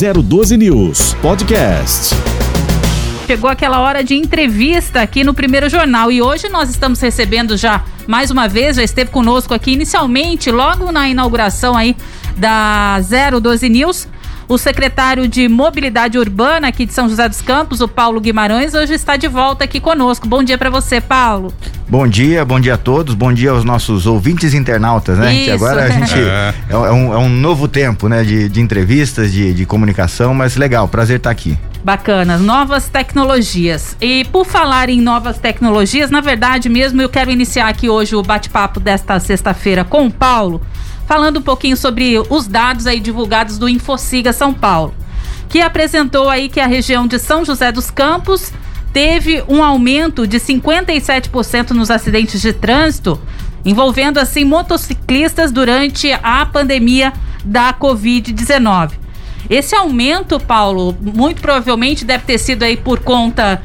012 News Podcast. Chegou aquela hora de entrevista aqui no Primeiro Jornal e hoje nós estamos recebendo já mais uma vez, já esteve conosco aqui inicialmente, logo na inauguração aí da 012 News, o secretário de Mobilidade Urbana aqui de São José dos Campos, o Paulo Guimarães, hoje está de volta aqui conosco. Bom dia para você, Paulo. Bom dia, bom dia a todos, bom dia aos nossos ouvintes internautas, né? Isso. Agora a gente é, é um, é um novo tempo, né? De, de entrevistas, de, de comunicação, mas legal, prazer estar aqui. Bacana, novas tecnologias. E por falar em novas tecnologias, na verdade mesmo eu quero iniciar aqui hoje o bate-papo desta sexta-feira com o Paulo, falando um pouquinho sobre os dados aí divulgados do Infociga São Paulo, que apresentou aí que a região de São José dos Campos teve um aumento de 57% nos acidentes de trânsito, envolvendo assim motociclistas durante a pandemia da Covid-19. Esse aumento, Paulo, muito provavelmente deve ter sido aí por conta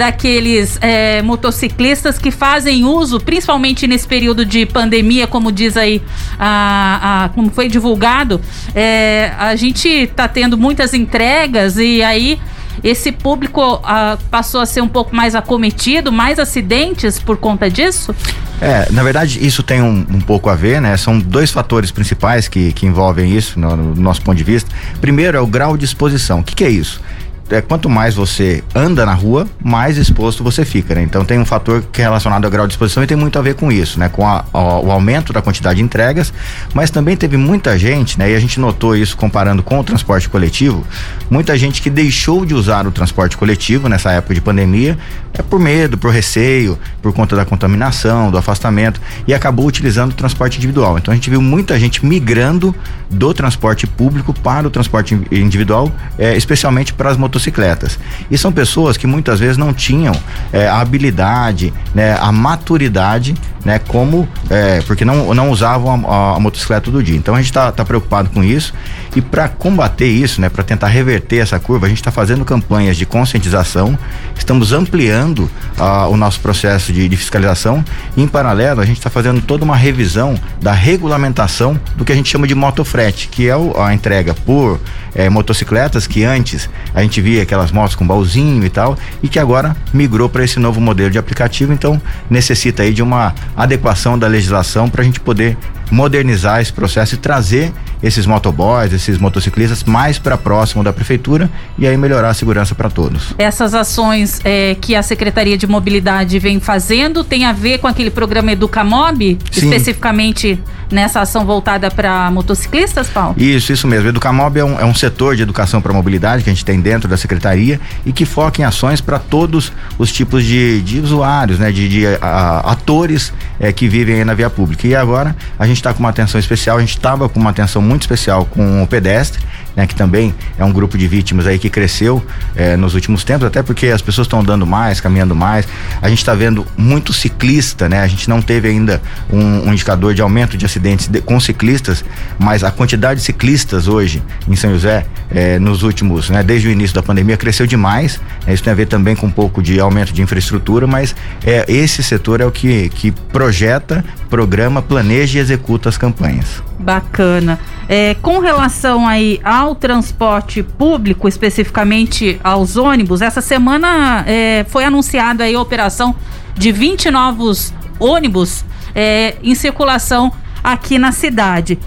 daqueles é, motociclistas que fazem uso, principalmente nesse período de pandemia, como diz aí, a, a como foi divulgado, é, a gente está tendo muitas entregas e aí esse público passou a ser um pouco mais acometido, mais acidentes por conta disso? É, na verdade, isso tem um, um, pouco a ver, né? São dois fatores principais que, que envolvem isso, no, no nosso ponto de vista. Primeiro é o grau de exposição. O que, que é isso? É, quanto mais você anda na rua, mais exposto você fica, né? Então tem um fator que é relacionado ao grau de exposição e tem muito a ver com isso, né? Com a, a, o aumento da quantidade de entregas, mas também teve muita gente, né? E a gente notou isso comparando com o transporte coletivo, muita gente que deixou de usar o transporte coletivo nessa época de pandemia, é por medo, por receio, por conta da contaminação, do afastamento e acabou utilizando o transporte individual. Então a gente viu muita gente migrando do transporte público para o transporte individual, é, especialmente para as motocicletas motocicletas. E são pessoas que muitas vezes não tinham é, a habilidade, né, a maturidade, né, como é, porque não, não usavam a, a, motocicleta todo dia. Então a gente está tá preocupado com isso e para combater isso, né, para tentar reverter essa curva, a gente está fazendo campanhas de conscientização, estamos ampliando uh, o nosso processo de, de fiscalização. E, em paralelo, a gente está fazendo toda uma revisão da regulamentação do que a gente chama de motofrete, que é o, a entrega por é, motocicletas que antes a gente via aquelas motos com baúzinho e tal, e que agora migrou para esse novo modelo de aplicativo, então necessita aí de uma adequação da legislação para a gente poder modernizar esse processo e trazer esses motoboys, esses motociclistas mais para próximo da prefeitura e aí melhorar a segurança para todos. Essas ações é, que a Secretaria de Mobilidade vem fazendo tem a ver com aquele programa Educamob, Sim. especificamente nessa ação voltada para motociclistas, Paulo? Isso, isso mesmo. Educamob é um, é um setor de educação para mobilidade que a gente tem dentro da secretaria e que foca em ações para todos os tipos de, de usuários, né, de, de a, atores é, que vivem na via pública. E agora a gente está com uma atenção especial, a gente estava com uma atenção muito especial com o pedestre, né, que também é um grupo de vítimas aí que cresceu é, nos últimos tempos, até porque as pessoas estão andando mais, caminhando mais. A gente está vendo muito ciclista, né? A gente não teve ainda um, um indicador de aumento de acidentes de, com ciclistas, mas a quantidade de ciclistas hoje em São José, é, nos últimos, né, desde o início da pandemia, cresceu demais. Né, isso tem a ver também com um pouco de aumento de infraestrutura, mas é, esse setor é o que, que projeta, programa, planeja e executa as campanhas. Bacana. É, com relação aí ao transporte público, especificamente aos ônibus, essa semana é, foi anunciada a operação de 20 novos ônibus é, em circulação aqui na cidade.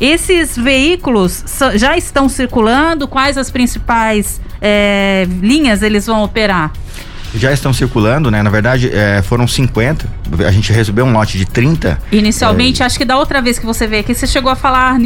Esses veículos já estão circulando? Quais as principais é, linhas eles vão operar? Já estão circulando, né? Na verdade, é, foram 50. A gente recebeu um lote de 30. Inicialmente, é... acho que da outra vez que você veio aqui, você chegou a falar,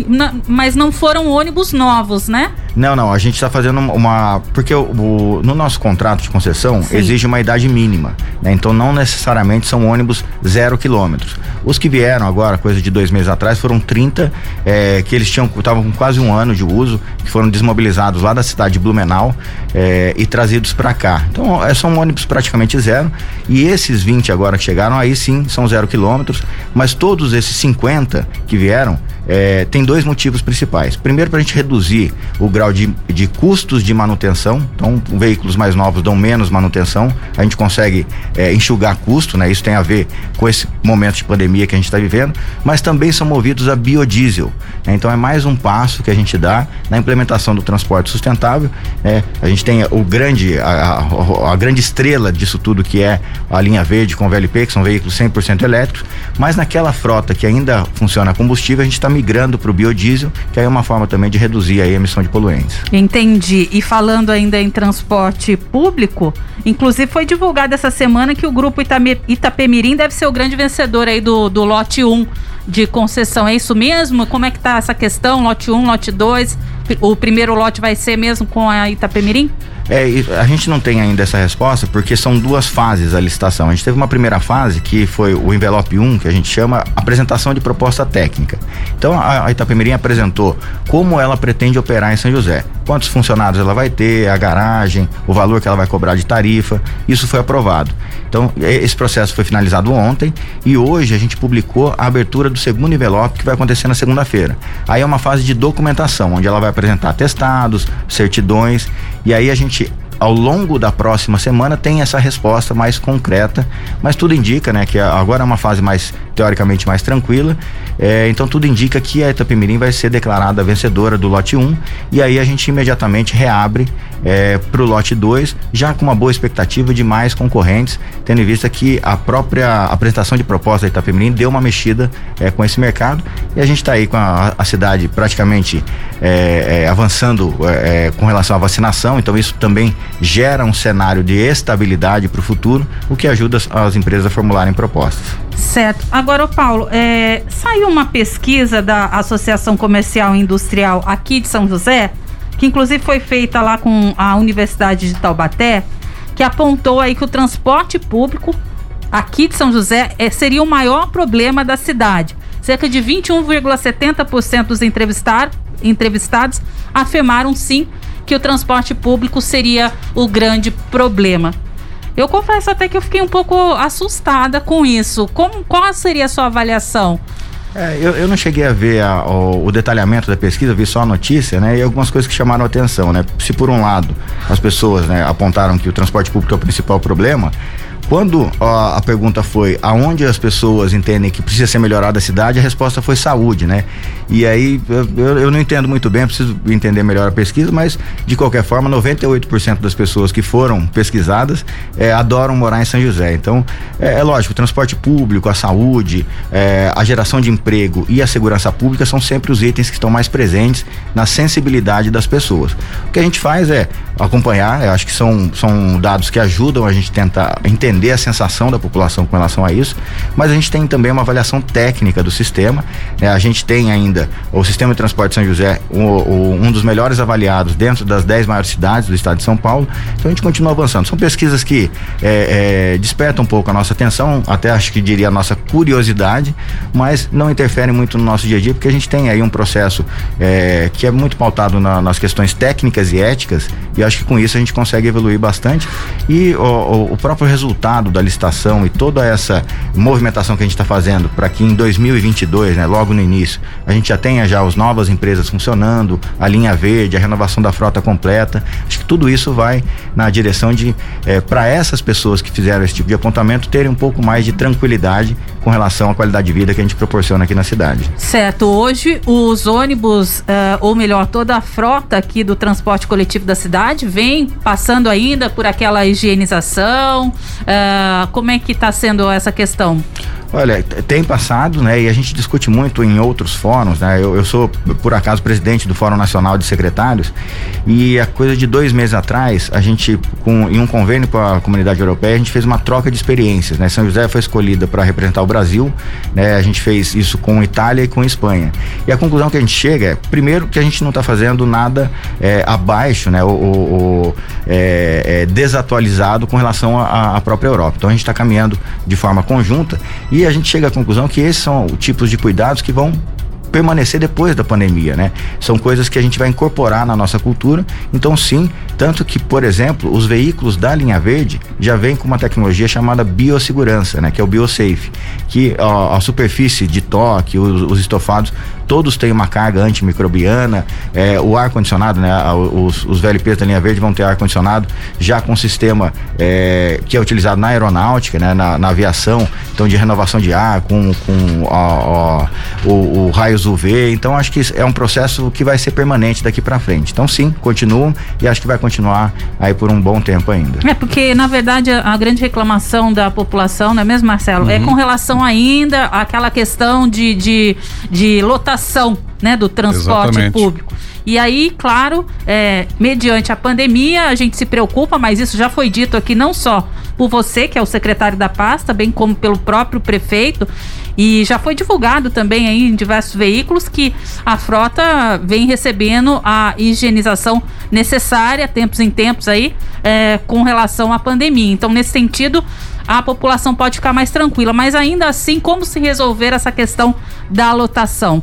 mas não foram ônibus novos, né? Não, não. A gente está fazendo uma. Porque o, o, no nosso contrato de concessão Sim. exige uma idade mínima. Né? Então, não necessariamente são ônibus zero quilômetros. Os que vieram agora, coisa de dois meses atrás, foram 30, é, que eles tinham estavam com quase um ano de uso, que foram desmobilizados lá da cidade de Blumenau é, e trazidos para cá. Então, é, são ônibus ônibus praticamente zero. E esses 20 agora que chegaram, aí sim são zero quilômetros. Mas todos esses 50 que vieram, é, tem dois motivos principais. Primeiro, para a gente reduzir o grau de, de custos de manutenção. Então, veículos mais novos dão menos manutenção, a gente consegue é, enxugar custo, né? Isso tem a ver com esse momento de pandemia que a gente está vivendo, mas também são movidos a biodiesel. Né? Então, é mais um passo que a gente dá na implementação do transporte sustentável. Né? A gente tem o grande, a, a, a grande estrela disso tudo que é a linha verde com VLP, que são veículos 100% elétricos, mas naquela frota que ainda funciona a combustível, a gente está migrando para o biodiesel, que aí é uma forma também de reduzir a emissão de poluentes. Entendi. E falando ainda em transporte público, inclusive foi divulgado essa semana que o grupo Itapemirim deve ser o grande vencedor aí do, do lote 1 de concessão. É isso mesmo? Como é que tá essa questão? Lote 1, lote 2? O primeiro lote vai ser mesmo com a Itapemirim? É, a gente não tem ainda essa resposta porque são duas fases a licitação. A gente teve uma primeira fase que foi o envelope 1, que a gente chama apresentação de proposta técnica. Então a, a Itapemirim apresentou como ela pretende operar em São José, quantos funcionários ela vai ter, a garagem, o valor que ela vai cobrar de tarifa. Isso foi aprovado. Então, esse processo foi finalizado ontem e hoje a gente publicou a abertura do segundo envelope que vai acontecer na segunda-feira. Aí é uma fase de documentação, onde ela vai apresentar atestados, certidões e aí a gente ao longo da próxima semana tem essa resposta mais concreta, mas tudo indica, né, que agora é uma fase mais teoricamente mais tranquila, é, então tudo indica que a Itapemirim vai ser declarada vencedora do lote 1 e aí a gente imediatamente reabre é, para o lote 2, já com uma boa expectativa de mais concorrentes, tendo em vista que a própria apresentação de proposta da Itapemirim deu uma mexida é, com esse mercado e a gente está aí com a, a, cidade praticamente é, é avançando é, com relação à vacinação, então isso também gera um cenário de estabilidade para o futuro, o que ajuda as, empresas a formularem propostas. Certo. Agora, Paulo, saiu uma pesquisa da Associação Comercial e Industrial aqui de São José que inclusive foi feita lá com a Universidade de Taubaté, que apontou aí que o transporte público aqui de São José é, seria o maior problema da cidade. Cerca de 21,70% dos entrevistar, entrevistados afirmaram sim que o transporte público seria o grande problema. Eu confesso até que eu fiquei um pouco assustada com isso. Como, qual seria a sua avaliação? É, eu, eu, não cheguei a ver a, o, o, detalhamento da pesquisa, vi só a notícia, né? E algumas coisas que chamaram atenção, né? Se por um lado as pessoas né, apontaram que o transporte público é o principal problema, quando ó, a pergunta foi aonde as pessoas entendem que precisa ser melhorada a cidade, a resposta foi saúde, né? E aí eu, eu não entendo muito bem, preciso entender melhor a pesquisa, mas de qualquer forma, 98% das pessoas que foram pesquisadas é, adoram morar em São José. Então, é, é lógico, o transporte público, a saúde, é, a geração de emprego e a segurança pública são sempre os itens que estão mais presentes na sensibilidade das pessoas. O que a gente faz é acompanhar, acho que são, são dados que ajudam a gente tentar entender entender a sensação da população com relação a isso, mas a gente tem também uma avaliação técnica do sistema. Né? A gente tem ainda o sistema de transporte de São José, o, um dos melhores avaliados dentro das 10 maiores cidades do estado de São Paulo. Então a gente continua avançando. São pesquisas que é, é, despertam um pouco a nossa atenção, até acho que diria a nossa curiosidade, mas não interferem muito no nosso dia a dia, porque a gente tem aí um processo é, que é muito pautado na, nas questões técnicas e éticas, e acho que com isso a gente consegue evoluir bastante. E o, o próprio resultado resultado da licitação e toda essa movimentação que a gente está fazendo para que em 2022, né, logo no início, a gente já tenha já as novas empresas funcionando, a linha verde, a renovação da frota completa. Acho que tudo isso vai na direção de, eh, para essas pessoas que fizeram esse tipo de apontamento, terem um pouco mais de tranquilidade com relação à qualidade de vida que a gente proporciona aqui na cidade. Certo. Hoje, os ônibus, uh, ou melhor, toda a frota aqui do transporte coletivo da cidade vem passando ainda por aquela higienização. Uh, como é que está sendo essa questão? Olha, tem passado, né? E a gente discute muito em outros fóruns, né? Eu, eu, sou, por acaso, presidente do Fórum Nacional de Secretários e a coisa de dois meses atrás, a gente, com, em um convênio com a comunidade europeia, a gente fez uma troca de experiências, né? São José foi escolhida para representar o Brasil, né? A gente fez isso com Itália e com Espanha. E a conclusão que a gente chega é, primeiro, que a gente não está fazendo nada é, abaixo, né? O, é, é, desatualizado com relação à própria Europa. Então a gente está caminhando de forma conjunta e a gente chega à conclusão que esses são tipos de cuidados que vão permanecer depois da pandemia, né? São coisas que a gente vai incorporar na nossa cultura. Então, sim, Tanto que, por exemplo, os veículos da linha verde já vêm com uma tecnologia chamada biossegurança, né? Que é o BioSafe, que ó, a superfície de toque, os, os estofados, todos têm uma carga antimicrobiana, é, o ar-condicionado, né? Os, os VLPs da linha verde vão ter ar-condicionado já com sistema é, que é utilizado na aeronáutica, né? Na, na, aviação, então de renovação de ar, com, com ó, ó, o, o raios UV. Então acho que é um processo que vai ser permanente daqui para frente. Então sim, continuam e acho que vai continuar aí por um bom tempo ainda. É porque na verdade a, grande reclamação da população, não é mesmo, Marcelo? É uhum. É com relação ainda àquela questão de, de, de lotação né, do transporte Exatamente. público. E aí, claro, é, mediante a pandemia, a gente se preocupa, mas isso já foi dito aqui não só por você, que é o secretário da pasta, bem como pelo próprio prefeito. E já foi divulgado também aí em diversos veículos que a frota vem recebendo a higienização necessária, tempos em tempos aí, é, com relação à pandemia. Então, nesse sentido, a população pode ficar mais tranquila. Mas ainda assim, como se resolver essa questão da lotação?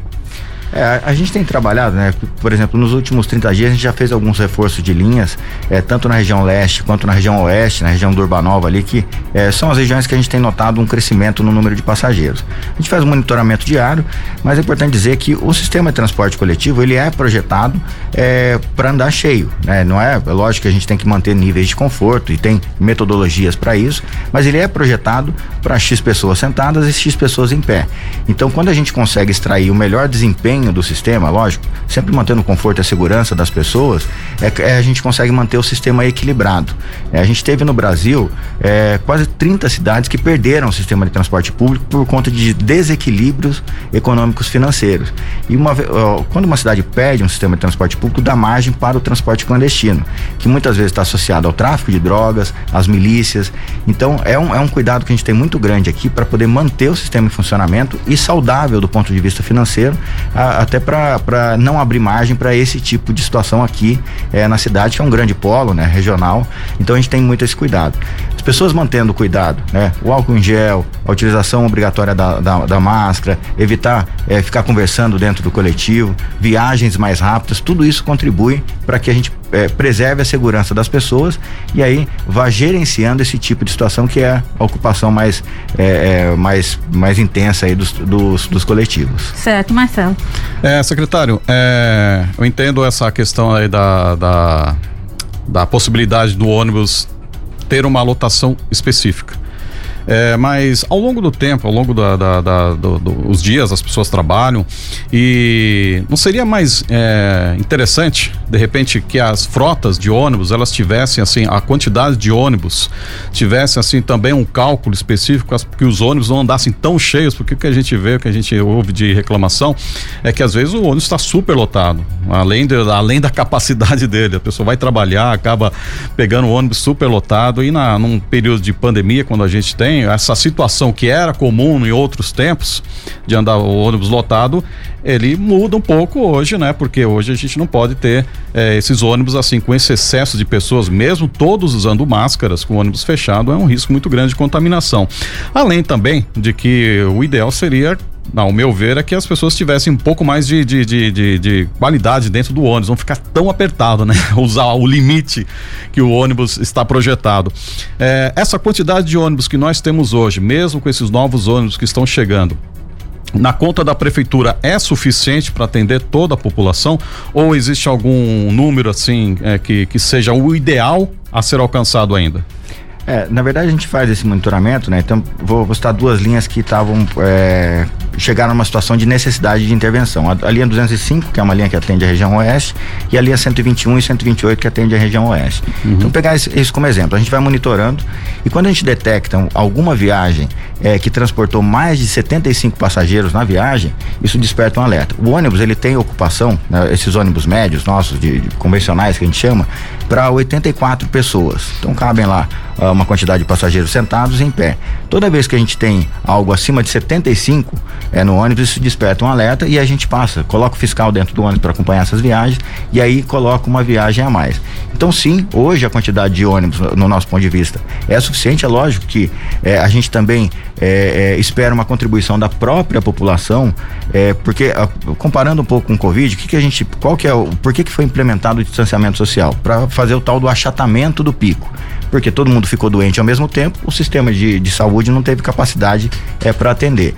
É, a gente tem trabalhado, né? Por exemplo, nos últimos 30 dias a gente já fez alguns reforços de linhas, é, tanto na região leste quanto na região oeste, na região do Urbanova ali, que é, são as regiões que a gente tem notado um crescimento no número de passageiros. A gente faz um monitoramento diário, mas é importante dizer que o sistema de transporte coletivo ele é projetado é, para andar cheio, né? Não é, é lógico que a gente tem que manter níveis de conforto e tem metodologias para isso, mas ele é projetado para X pessoas sentadas e X pessoas em pé. Então, quando a gente consegue extrair o melhor desempenho desempenho do sistema, lógico, sempre mantendo o conforto e a segurança das pessoas, é, é a gente consegue manter o sistema equilibrado. É, a gente teve no Brasil é, quase 30 cidades que perderam o sistema de transporte público por conta de desequilíbrios econômicos financeiros. E uma, quando uma cidade perde um sistema de transporte público, dá margem para o transporte clandestino, que muitas vezes está associado ao tráfico de drogas, às milícias. Então é um, é um cuidado que a gente tem muito grande aqui para poder manter o sistema em funcionamento e saudável do ponto de vista financeiro, a, até para não abrir margem para esse tipo de situação aqui é, na cidade, que é um grande polo, né, regional. Então a gente tem muito esse cuidado. As pessoas mantendo o cuidado, né, o álcool em gel, a utilização obrigatória da, da, da máscara, evitar é, ficar conversando dentro do coletivo, viagens mais rápidas, tudo isso contribui para que a gente é, preserve a segurança das pessoas e aí vá gerenciando esse tipo de situação que é a ocupação mais, é, mais, mais intensa aí dos, dos, dos coletivos. Certo, Marcelo. É, secretário, é, eu entendo essa questão aí da, da, da possibilidade do ônibus ter uma lotação específica. É, mas ao longo do tempo, ao longo da, da, da do, do, os dias, as pessoas trabalham e não seria mais é, interessante, de repente, que as frotas de ônibus elas tivessem assim a quantidade de ônibus tivessem assim também um cálculo específico que os ônibus não andassem tão cheios, porque o que a gente vê, o que a gente ouve de reclamação é que às vezes o ônibus está super lotado, além, de, além da capacidade dele, a pessoa vai trabalhar, acaba pegando o ônibus super lotado e na, num período de pandemia, quando a gente tem essa situação que era comum em outros tempos de andar o ônibus lotado, ele muda um pouco hoje, né? Porque hoje a gente não pode ter é, esses ônibus assim com esse excesso de pessoas, mesmo todos usando máscaras, com o ônibus fechado, é um risco muito grande de contaminação. Além também de que o ideal seria ao meu ver, é que as pessoas tivessem um pouco mais de, de, de, de, de qualidade dentro do ônibus, não ficar tão apertado, né? Usar o limite que o ônibus está projetado. É, essa quantidade de ônibus que nós temos hoje, mesmo com esses novos ônibus que estão chegando, na conta da prefeitura é suficiente para atender toda a população ou existe algum número assim é, que, que seja o ideal a ser alcançado ainda? É, na verdade a gente faz esse monitoramento, né? Então vou, citar duas linhas que estavam é, chegaram numa situação de necessidade de intervenção. A, a, linha 205, que é uma linha que atende a região oeste, e a linha 121 e 128 que atende a região oeste. Uhum. Então pegar isso, como exemplo, a gente vai monitorando e quando a gente detecta alguma viagem é, que transportou mais de 75 passageiros na viagem, isso desperta um alerta. O ônibus ele tem ocupação, né, esses ônibus médios nossos, de, de convencionais que a gente chama, para 84 pessoas. Então cabem lá uh, uma quantidade de passageiros sentados em pé. Toda vez que a gente tem algo acima de 75 é, no ônibus, desperta um alerta e a gente passa, coloca o fiscal dentro do ônibus para acompanhar essas viagens e aí coloca uma viagem a mais. Então, sim, hoje a quantidade de ônibus, no nosso ponto de vista, é suficiente. É lógico que é, a gente também é, é, espera uma contribuição da própria população, é, porque a, comparando um pouco com o Covid, que, que a gente, qual que é o, por que, que foi implementado o distanciamento social? Para fazer o tal do achatamento do pico porque todo mundo ficou doente ao mesmo tempo, o sistema de, de saúde não teve capacidade é, para atender.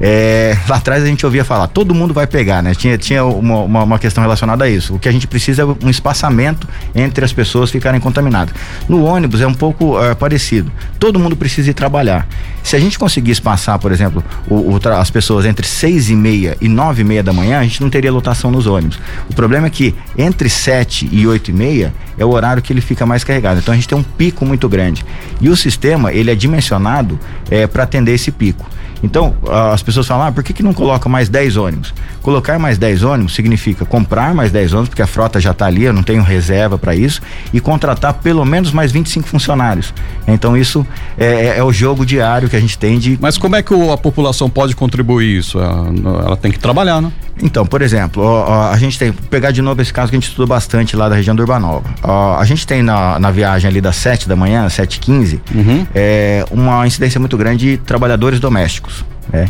É, lá atrás a gente ouvia falar, todo mundo vai pegar, né? Tinha, tinha uma, uma, uma, questão relacionada a isso. O que a gente precisa é um espaçamento entre as pessoas ficarem contaminadas. No ônibus é um pouco é, parecido. Todo mundo precisa ir trabalhar. Se a gente conseguisse passar, por exemplo, o, o, as pessoas entre seis e meia e nove e meia da manhã, a gente não teria lotação nos ônibus. O problema é que entre sete e oito e meia é o horário que ele fica mais carregado. Então a gente tem um pico muito grande. E o sistema, ele é dimensionado é, para atender esse pico. Então, as pessoas falam, ah, por que, que não coloca mais 10 ônibus? Colocar mais 10 ônibus significa comprar mais 10 ônibus, porque a frota já está ali, eu não tenho reserva para isso, e contratar pelo menos mais 25 funcionários. Então, isso é, é, é, o jogo diário que a gente tem de. Mas como é que a população pode contribuir isso? Ela tem que trabalhar, né? Então, por exemplo, a gente tem, pegar de novo esse caso que a gente estudou bastante lá da região do Urbanova. A gente tem na, na viagem ali das 7 da manhã, 7 e 15 uhum. é, uma incidência muito grande de trabalhadores domésticos. Né?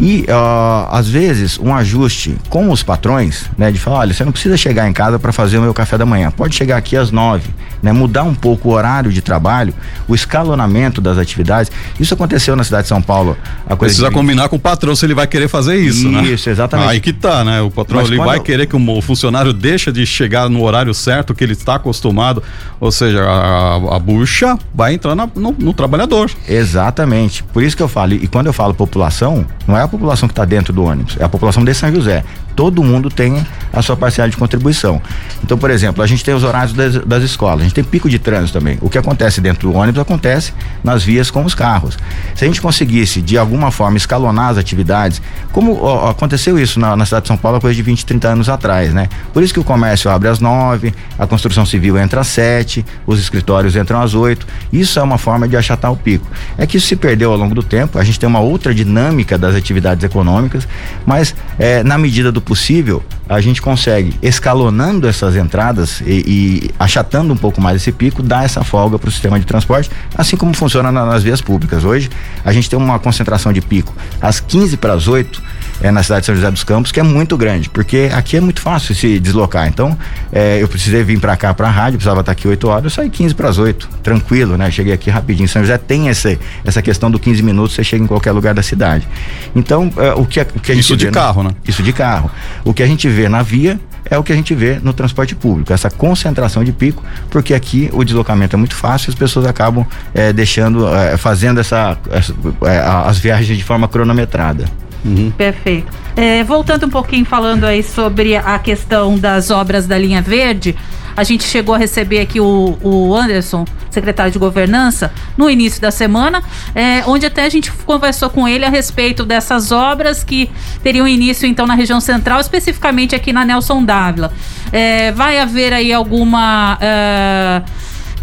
E uh, às vezes um ajuste com os patrões, né, de falar, olha, você não precisa chegar em casa para fazer o meu café da manhã, pode chegar aqui às nove, né, mudar um pouco o horário de trabalho, o escalonamento das atividades. Isso aconteceu na cidade de São Paulo. Precisa de... combinar com o patrão se ele vai querer fazer isso, isso né? Isso, exatamente. Aí que tá, né? O patrão ele vai querer que o funcionário deixe de chegar no horário certo que ele está acostumado, ou seja, a, a bucha vai entrar na, no, no trabalhador. Exatamente. Por isso que eu falo, e quando eu falo população, não é a população que está dentro do ônibus, é a população de São José todo mundo tem a sua parcela de contribuição. Então, por exemplo, a gente tem os horários das, das, escolas, a gente tem pico de trânsito também. O que acontece dentro do ônibus acontece nas vias com os carros. Se a gente conseguisse, de alguma forma, escalonar as atividades, como ó, aconteceu isso na, na, cidade de São Paulo coisa de 20, 30 anos atrás, né? Por isso que o comércio abre às nove, a construção civil entra às sete, os escritórios entram às oito. Isso é uma forma de achatar o pico. É que isso se perdeu ao longo do tempo, a gente tem uma outra dinâmica das atividades econômicas, mas é, na medida do possível, a gente consegue, escalonando essas entradas e, e achatando um pouco mais esse pico, dar essa folga para o sistema de transporte, assim como funciona na, nas vias públicas. Hoje, a gente tem uma concentração de pico às 15 para as 8 é, na cidade de São José dos Campos, que é muito grande, porque aqui é muito fácil se deslocar. Então, é, eu precisei vir para cá para a rádio, precisava estar aqui 8 horas, eu saí 15 para as 8, tranquilo, né? Cheguei aqui rapidinho. São José tem essa, essa questão do 15 minutos, você chega em qualquer lugar da cidade. Então, é, o, que, o que a gente Isso de vê, carro, né? Isso de carro. O que a gente vê na via é o que a gente vê no transporte público, essa concentração de pico, porque aqui o deslocamento é muito fácil, as pessoas acabam é, deixando, é, fazendo essa, essa é, as viagens de forma cronometrada. Uhum. Perfeito. É, voltando um pouquinho falando aí sobre a questão das obras da linha verde, a gente chegou a receber aqui o, o Anderson, secretário de governança, no início da semana, é, onde até a gente conversou com ele a respeito dessas obras que teriam início então na região central, especificamente aqui na Nelson Dávila. É, vai haver aí alguma é,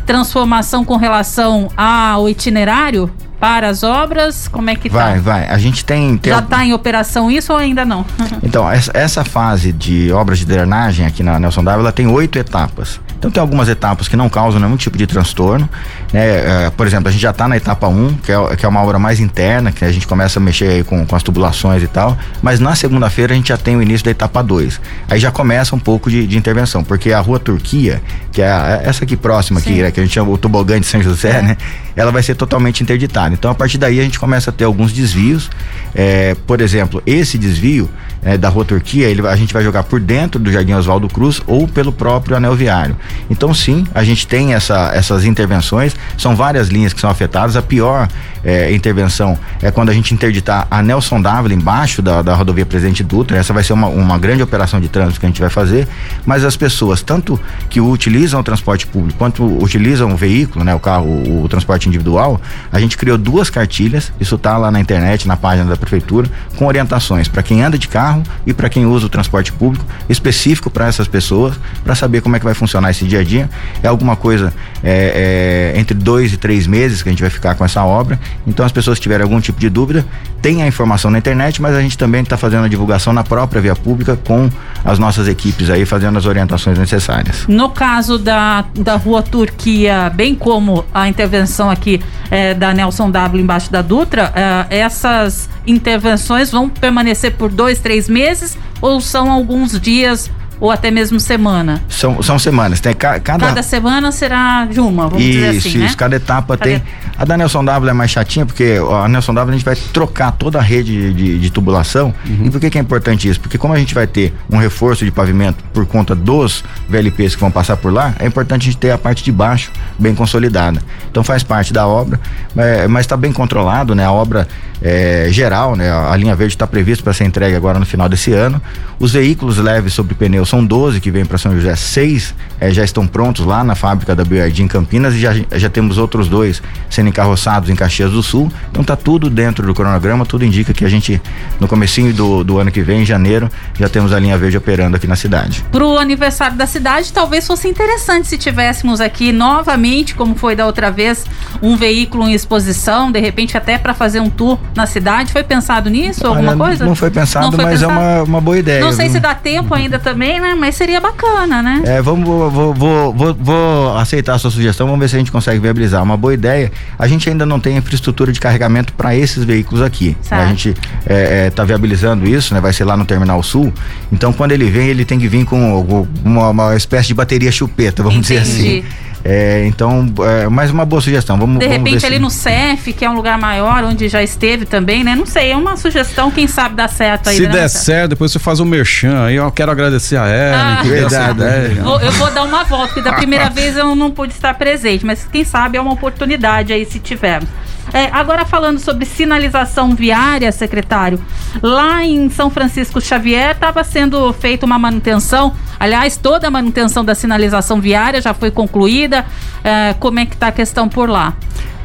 transformação com relação ao itinerário? Para as obras? Como é que vai, tá? Vai, vai. A gente tem. tem Já está em operação isso ou ainda não? então, essa, essa, fase de obras de drenagem aqui na Nelson Dávila tem oito etapas. Então tem algumas etapas que não causam nenhum tipo de transtorno. Né? É, por exemplo, a gente já está na etapa 1, um, que, é, que é uma obra mais interna, que a gente começa a mexer com, com as tubulações e tal. Mas na segunda-feira a gente já tem o início da etapa 2. Aí já começa um pouco de, de, intervenção, porque a rua Turquia, que é a, essa aqui próxima, aqui, né? que a gente chama o tobogã de São José, é. né? Ela vai ser totalmente interditada. Então a partir daí a gente começa a ter alguns desvios. É, por exemplo, esse desvio é, da rua Turquia, ele, a gente vai jogar por dentro do Jardim Oswaldo Cruz ou pelo próprio anel viário. Então, sim, a gente tem essa, essas intervenções, são várias linhas que são afetadas. A pior é, intervenção é quando a gente interditar a Nelson Dávila embaixo da, da rodovia Presidente Dutra. Essa vai ser uma, uma grande operação de trânsito que a gente vai fazer, mas as pessoas, tanto que utilizam o transporte público quanto utilizam o veículo, né, o carro, o, o transporte individual, a gente criou duas cartilhas, isso está lá na internet, na página da prefeitura, com orientações para quem anda de carro e para quem usa o transporte público, específico para essas pessoas, para saber como é que vai funcionar esse dia a dia. É alguma coisa é, é, entre dois e três meses que a gente vai ficar com essa obra Então as pessoas que tiverem algum tipo de dúvida, tem a informação na internet, mas a gente também está fazendo a divulgação na própria via pública com as nossas equipes aí fazendo as orientações necessárias. No caso da, da rua Turquia, bem como a intervenção aqui é, da Nelson W embaixo da Dutra, é, essas intervenções vão permanecer por dois, três meses ou são alguns dias ou até mesmo semana? São, são semanas. Tem ca, cada... cada semana será de uma, vamos isso, dizer assim, Isso, né? cada etapa cada... tem. A da Nelson W é mais chatinha, porque a Nelson W a gente vai trocar toda a rede de, de tubulação. Uhum. E por que, que é importante isso? Porque como a gente vai ter um reforço de pavimento por conta dos VLPs que vão passar por lá, é importante a gente ter a parte de baixo bem consolidada. Então faz parte da obra, é, mas está bem controlado, né? A obra é, geral, né? A linha verde está prevista para ser entregue agora no final desse ano. Os veículos leves sobre pneus são 12 que vêm para São José, seis é, já estão prontos lá na fábrica da BioID em Campinas e já, já temos outros dois sendo encarroçados em Caxias do Sul. Então tá tudo dentro do cronograma, tudo indica que a gente no comecinho do, do ano que vem, em janeiro, já temos a linha verde operando aqui na cidade. Pro aniversário da cidade, talvez fosse interessante se tivéssemos aqui novamente, como foi da outra vez, um veículo em exposição, de repente até para fazer um tour na cidade. Foi pensado nisso, alguma Olha, coisa? Não foi pensado, não foi mas pensado? é uma, uma boa ideia. Não sei se dá tempo ainda também, né? Mas seria bacana, né? É, vamos, vou, vou, vou, vou aceitar a sua sugestão, vamos ver se a gente consegue viabilizar. Uma boa ideia. A gente ainda não tem infraestrutura de carregamento para esses veículos aqui. Né? A gente está é, é, viabilizando isso, né? Vai ser lá no Terminal Sul. Então, quando ele vem, ele tem que vir com uma, uma espécie de bateria chupeta, vamos Entendi. dizer assim. É, então, é, mais uma boa sugestão. Vamos, de vamos repente ali se... no CEF, que é um lugar maior, onde já esteve também, né? Não sei, é uma sugestão, quem sabe dá certo aí. Se der certo, depois você faz um merchan aí. Eu quero agradecer a Ellen, ah, que verdade. Vou, eu vou dar uma volta, porque da primeira vez eu não pude estar presente, mas quem sabe é uma oportunidade aí se tivermos. É, agora falando sobre sinalização viária, secretário, lá em São Francisco Xavier estava sendo feita uma manutenção, aliás, toda a manutenção da sinalização viária já foi concluída. É, como é que está a questão por lá?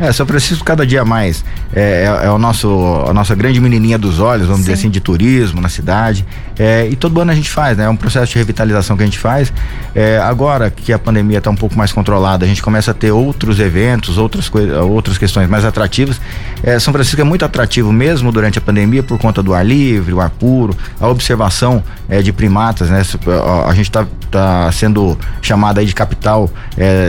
É, São Francisco cada dia mais é, é, é, o nosso, a nossa grande menininha dos olhos, vamos Sim. dizer assim, de turismo na cidade. É, e todo ano a gente faz, né? É um processo de revitalização que a gente faz. É, agora que a pandemia está um pouco mais controlada, a gente começa a ter outros eventos, outras outras questões mais atrativas. É, São Francisco é muito atrativo mesmo durante a pandemia por conta do ar livre, o ar puro, a observação é, de primatas, né? A, a gente está tá sendo chamada aí de capital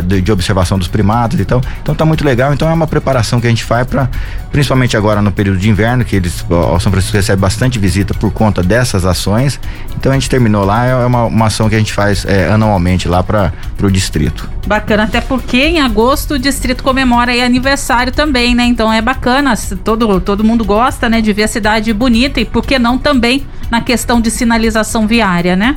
de, de, observação dos primatas, então, então tá muito legal. Então é uma preparação que a gente faz para, principalmente agora no período de inverno, que eles, o São Francisco recebe bastante visita por conta dessas ações. Então a gente terminou lá, é uma, uma ação que a gente faz é, anualmente lá para o distrito. Bacana, até porque em agosto o distrito comemora aí aniversário também, né? Então é bacana, todo, todo mundo gosta, né, de ver a cidade bonita e por que não também na questão de sinalização viária, né?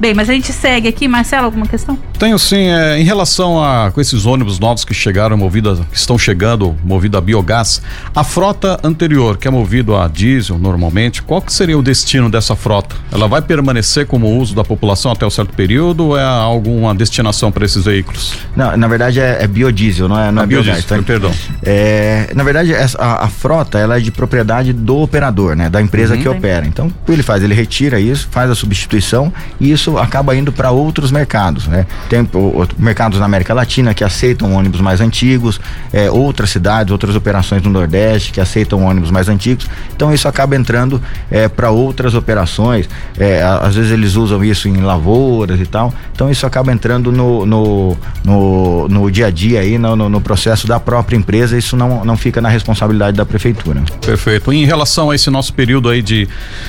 Bem, mas a gente segue aqui, Marcelo, alguma questão? Tenho sim, é, em relação a com esses ônibus novos que chegaram movidos, que estão chegando movido a biogás, a frota anterior, que é movido a diesel normalmente, qual que seria o destino dessa frota? Ela vai permanecer como uso da população até um certo período ou é alguma destinação para esses veículos? Não, na verdade é, é biodiesel, não é, não é biogás. Tá? Perdão. É, na verdade, essa, a, a, frota ela é de propriedade do operador, né? Da empresa uhum, que opera. Então, o que ele faz? Ele retira isso, faz a substituição e isso isso acaba indo para outros mercados, né? Tem o, o, mercados na América Latina que aceitam ônibus mais antigos, é, outras cidades, outras operações no Nordeste que aceitam ônibus mais antigos. Então isso acaba entrando é, para outras operações. É, às vezes eles usam isso em lavouras e tal. Então isso acaba entrando no, no, no, no dia a dia aí, no, no, processo da própria empresa. Isso não, não fica na responsabilidade da prefeitura. Perfeito. Em relação a esse nosso período aí de,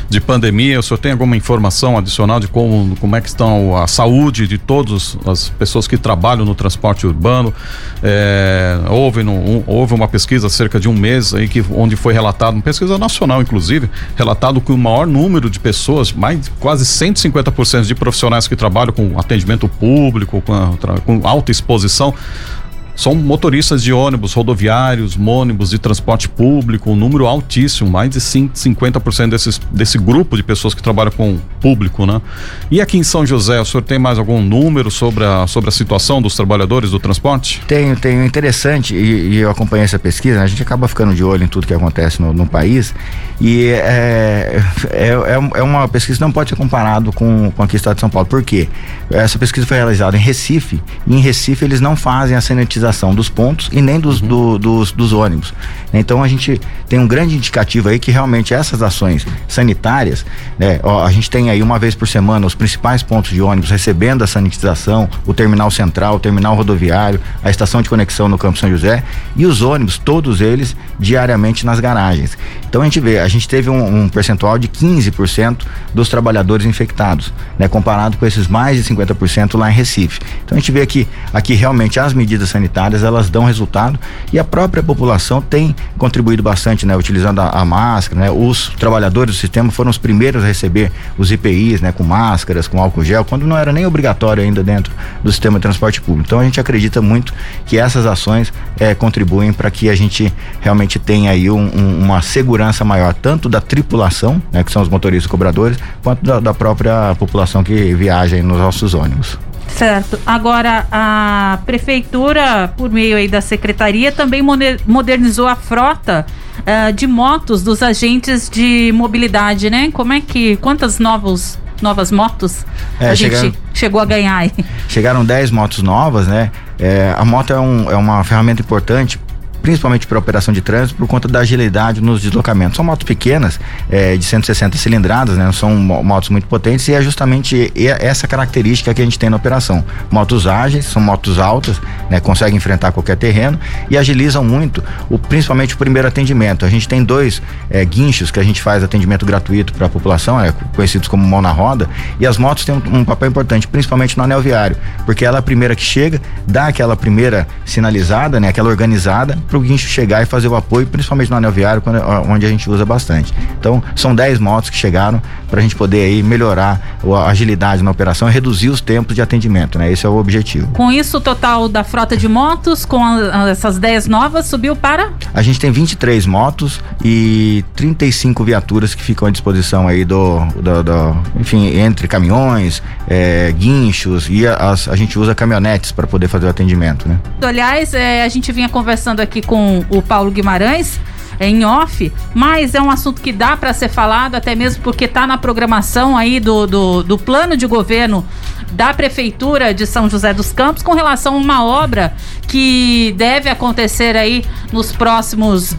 de pandemia, o senhor tem alguma informação adicional de como, como como é que estão a saúde de todas as pessoas que trabalham no transporte urbano. É, houve, no, um, houve uma pesquisa há cerca de um mês aí que, onde foi relatado, uma pesquisa nacional inclusive, relatado que o maior número de pessoas, mais quase 150% de profissionais que trabalham com atendimento público, com, com alta exposição, são motoristas de ônibus rodoviários, ônibus de transporte público, um número altíssimo, mais de 50% desses, desse grupo de pessoas que trabalham com público, né? E aqui em São José, o senhor tem mais algum número sobre a, sobre a situação dos trabalhadores do transporte? Tenho, tenho. Interessante, e, e eu acompanhei essa pesquisa, né? a gente acaba ficando de olho em tudo que acontece no, no país, e é, é, é, é, uma pesquisa que não pode ser comparado com, com aqui no estado de São Paulo. Por quê? Essa pesquisa foi realizada em Recife, e em Recife eles não fazem a sanitização sanitização dos pontos e nem dos, do, dos, dos ônibus. Então a gente tem um grande indicativo aí que realmente essas ações sanitárias, né, ó, a gente tem aí uma vez por semana os principais pontos de ônibus recebendo a sanitização, o terminal central, o terminal rodoviário, a estação de conexão no Campo São José e os ônibus, todos eles diariamente nas garagens. Então a gente vê, a gente teve um, um percentual de 15% dos trabalhadores infectados, né, comparado com esses mais de 50% lá em Recife. Então a gente vê que aqui realmente as medidas sanitárias elas dão resultado e a própria população tem contribuído bastante, né, utilizando a, a máscara, né, os trabalhadores do sistema foram os primeiros a receber os IPIs, né, com máscaras, com álcool gel, quando não era nem obrigatório ainda dentro do sistema de transporte público. Então a gente acredita muito que essas ações eh, contribuem para que a gente realmente tenha aí um, um, uma segurança maior, tanto da tripulação, né, que são os motoristas cobradores, quanto da, da própria população que viaja nos nossos ônibus. Certo. Agora, a prefeitura, por meio aí da secretaria, também modernizou a frota uh, de motos dos agentes de mobilidade, né? Como é que. Quantas novos, novas motos é, a chegaram, gente chegou a ganhar aí? Chegaram 10 motos novas, né? É, a moto é, um, é uma ferramenta importante principalmente para operação de trânsito, por conta da agilidade nos deslocamentos. São motos pequenas, é, de 160 cilindradas, né? São motos muito potentes e é justamente essa característica que a gente tem na operação. Motos ágeis, são motos altas, né? Conseguem enfrentar qualquer terreno e agilizam muito, o, principalmente o primeiro atendimento. A gente tem dois é, guinchos que a gente faz atendimento gratuito para a população, é, conhecidos como mão na roda, e as motos têm um, um papel importante, principalmente no anel viário, porque ela é a primeira que chega, dá aquela primeira sinalizada, né? Aquela organizada para o guincho chegar e fazer o apoio, principalmente no anel viário, quando, onde a gente usa bastante. Então, são 10 motos que chegaram para a gente poder aí melhorar a agilidade na operação e reduzir os tempos de atendimento, né? Esse é o objetivo. Com isso, o total da frota de motos, com a, essas 10 novas, subiu para? A gente tem 23 motos e 35 viaturas que ficam à disposição aí do, do, do enfim, entre caminhões, é, guinchos e as, a gente usa caminhonetes para poder fazer o atendimento, né? Aliás, é, a gente vinha conversando com o Paulo Guimarães em off, mas é um assunto que dá para ser falado, até mesmo porque está na programação aí do, do, do, plano de governo da Prefeitura de São José dos Campos com relação a uma obra que deve acontecer aí nos próximos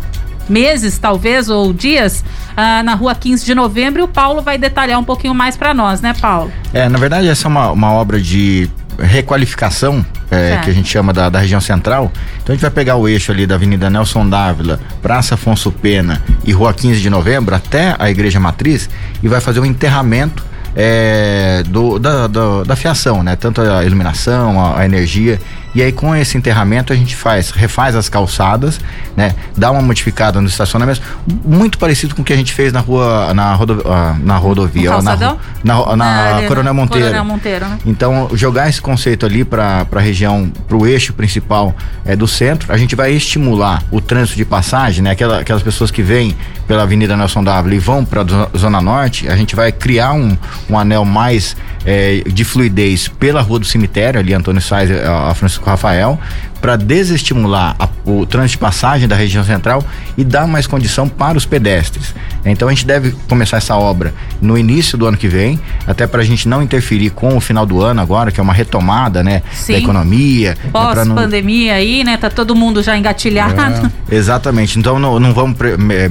meses, talvez, ou dias, ah, na rua 15 de novembro. E o Paulo vai detalhar um pouquinho mais para nós, né, Paulo? É, na verdade, essa é uma, uma obra de requalificação, é, que a gente chama da, da, região central. Então a gente vai pegar o eixo ali da Avenida Nelson Dávila, Praça Afonso Pena e Rua 15 de Novembro até a Igreja Matriz e vai fazer um enterramento é, do, da, da, da, fiação, né? Tanto a iluminação, a, a energia e aí com esse enterramento a gente faz, refaz as calçadas, né? Dá uma modificada no estacionamento, muito parecido com o que a gente fez na rua, na, rodo, ah, na rodovia, na, na, na, na Coronel Monteiro. Coronel Monteiro né? Então jogar esse conceito ali para a região, para o eixo principal é, do centro, a gente vai estimular o trânsito de passagem, né? Aquela, aquelas pessoas que vêm pela Avenida Nelson W e vão para a Zona Norte, a gente vai criar um, um anel mais é, de fluidez pela Rua do Cemitério, ali Antônio Sais, a Francisco Rafael, para desestimular a, o trânsito de passagem da região central e dar mais condição para os pedestres. Então a gente deve começar essa obra no início do ano que vem, até para a gente não interferir com o final do ano agora, que é uma retomada, né, Sim. da economia. Né, Pós não... pandemia aí, né, tá todo mundo já engatilhado. É, exatamente. Então não, não vamos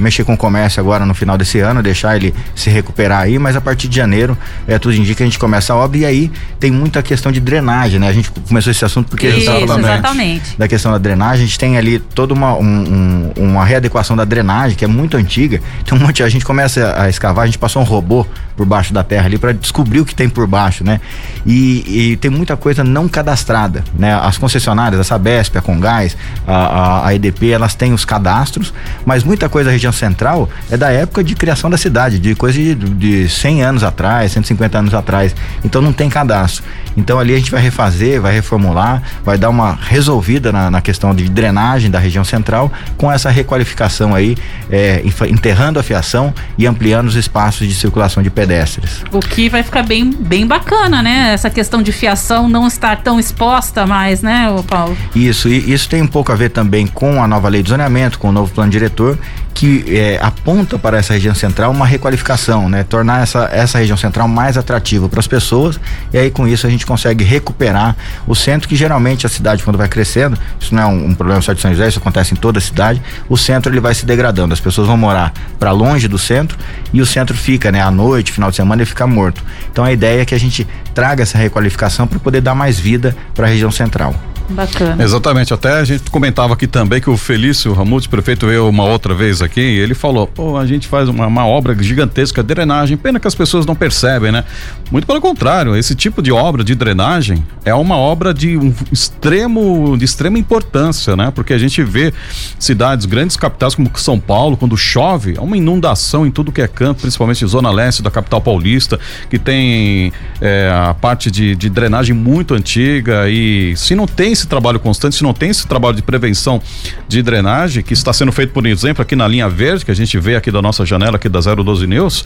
mexer com o comércio agora no final desse ano, deixar ele se recuperar aí, mas a partir de janeiro, é tudo indica que a gente começa a obra e aí tem muita questão de drenagem, né? A gente começou esse assunto porque Isso, exatamente da questão da drenagem, a gente tem ali toda uma, um, um, uma readequação da drenagem, que é muito antiga. Tem um monte, a gente começa a escavar, a gente passou um robô por baixo da terra ali para descobrir o que tem por baixo, né? E, e, tem muita coisa não cadastrada, né? As concessionárias, a Sabesp, a Congás, a, a, a, EDP, elas têm os cadastros, mas muita coisa da região central é da época de criação da cidade, de coisa de, de 100 anos atrás, 150 anos atrás. Então não tem cadastro. Então ali a gente vai refazer, vai reformular, vai dar uma resolvida na, na questão de drenagem da região central com essa requalificação aí, é, enterrando a fiação e ampliando os espaços de circulação de pedestres. O que vai ficar bem, bem bacana, né? Essa questão de fiação não estar tão exposta mais, né, Paulo? Isso, e isso tem um pouco a ver também com a nova lei de zoneamento, com o novo plano diretor, que é, aponta para essa região central uma requalificação, né? Tornar essa, essa região central mais atrativa para as pessoas e aí com isso a gente consegue recuperar o centro que geralmente a cidade quando vai crescendo, isso não é um, um problema só de São José, isso acontece em toda a cidade, o centro ele vai se degradando, as pessoas vão morar para longe do centro e o centro fica, né, à noite, final de semana ele fica morto. Então a ideia é que a gente traga essa requalificação para poder dar mais vida para a região central. Bacana. Exatamente. Até a gente comentava aqui também que o Felício Ramute, prefeito, veio uma outra vez aqui e ele falou: pô, a gente faz uma, uma, obra gigantesca de drenagem, pena que as pessoas não percebem, né? Muito pelo contrário, esse tipo de obra de drenagem é uma obra de um extremo, de extrema importância, né? Porque a gente vê cidades, grandes capitais como São Paulo, quando chove, é uma inundação em tudo que é canto, principalmente zona leste da capital paulista, que tem é, a parte de, de drenagem muito antiga e se não tem esse trabalho constante, se não tem esse trabalho de prevenção de drenagem, que está sendo feito, por exemplo, aqui na linha verde, que a gente vê aqui da nossa janela, aqui da 012 News,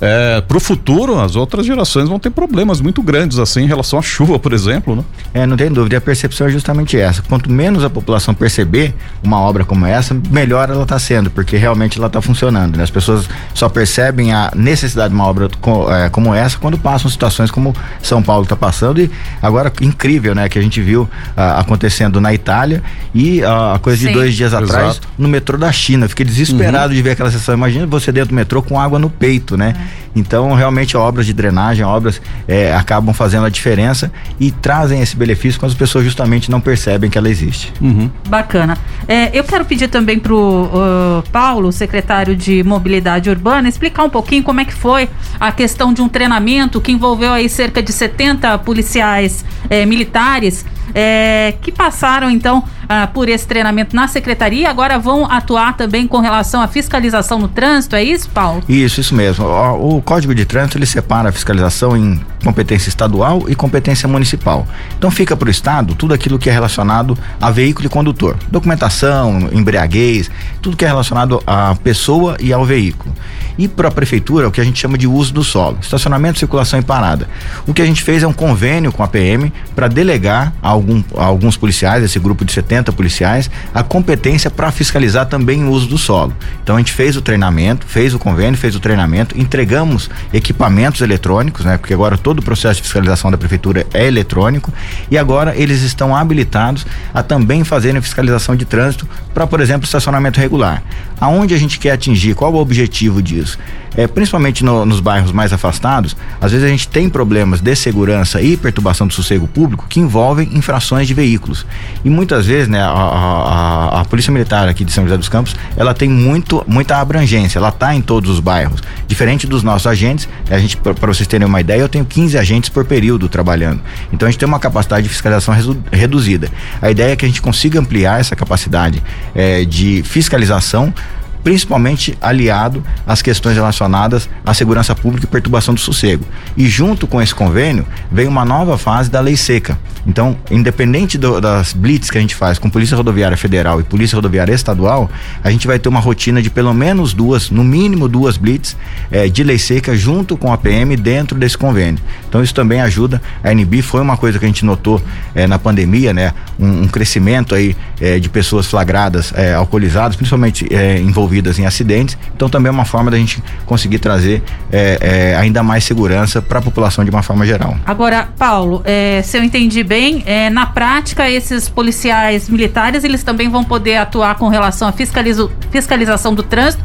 é, para o futuro, as outras gerações vão ter problemas muito grandes, assim, em relação à chuva, por exemplo, né? É, não tem dúvida. A percepção é justamente essa. Quanto menos a população perceber uma obra como essa, melhor ela está sendo, porque realmente ela está funcionando. Né? As pessoas só percebem a necessidade de uma obra é, como essa quando passam situações como São Paulo está passando. E agora, incrível, né? Que a gente viu acontecendo na Itália e a coisa Sim. de dois dias Exato. atrás no metrô da China. Fiquei desesperado uhum. de ver aquela sessão. Imagina você dentro do metrô com água no peito, né? É. Então, realmente, obras de drenagem, obras é, acabam fazendo a diferença e trazem esse benefício quando as pessoas justamente não percebem que ela existe. Uhum. Bacana. É, eu quero pedir também para o uh, Paulo, secretário de Mobilidade Urbana, explicar um pouquinho como é que foi a questão de um treinamento que envolveu aí cerca de 70 policiais é, militares é, que passaram então ah, por esse treinamento na secretaria, agora vão atuar também com relação à fiscalização no trânsito, é isso, Paulo? Isso, isso mesmo. O, o Código de Trânsito ele separa a fiscalização em competência estadual e competência municipal. Então fica para o estado tudo aquilo que é relacionado a veículo e condutor, documentação, embriaguez, tudo que é relacionado à pessoa e ao veículo. E para a prefeitura, o que a gente chama de uso do solo, estacionamento, circulação e parada. O que a gente fez é um convênio com a PM para delegar a, algum, a alguns policiais, esse grupo de 70 policiais, a competência para fiscalizar também o uso do solo. Então a gente fez o treinamento, fez o convênio, fez o treinamento, entregamos equipamentos eletrônicos, né? Porque agora todo o processo de fiscalização da prefeitura é eletrônico e agora eles estão habilitados a também fazerem fiscalização de trânsito para, por exemplo, estacionamento regular. Aonde a gente quer atingir? Qual o objetivo disso? É, principalmente no, nos bairros mais afastados, às vezes a gente tem problemas de segurança e perturbação do sossego público que envolvem infrações de veículos. E muitas vezes, né, a, a, a Polícia Militar aqui de São José dos Campos, ela tem muito, muita abrangência, ela está em todos os bairros. Diferente dos nossos agentes, a gente, para vocês terem uma ideia, eu tenho 15 agentes por período trabalhando. Então a gente tem uma capacidade de fiscalização reduzida. A ideia é que a gente consiga ampliar essa capacidade é, de fiscalização principalmente aliado às questões relacionadas à segurança pública e perturbação do sossego. E junto com esse convênio, vem uma nova fase da lei seca. Então, independente do, das blitz que a gente faz com Polícia Rodoviária Federal e Polícia Rodoviária Estadual, a gente vai ter uma rotina de pelo menos duas, no mínimo duas blitz eh, de lei seca junto com a PM dentro desse convênio. Então, isso também ajuda. A NB foi uma coisa que a gente notou eh, na pandemia, né? Um, um crescimento aí eh, de pessoas flagradas alcoolizadas, principalmente envolvidas envolvidas em acidentes. Então também é uma forma da gente conseguir trazer é, é, ainda mais segurança para a população de uma forma geral. Agora, Paulo, é, se eu entendi bem, é, na prática esses policiais militares eles também vão poder atuar com relação à fiscalização do trânsito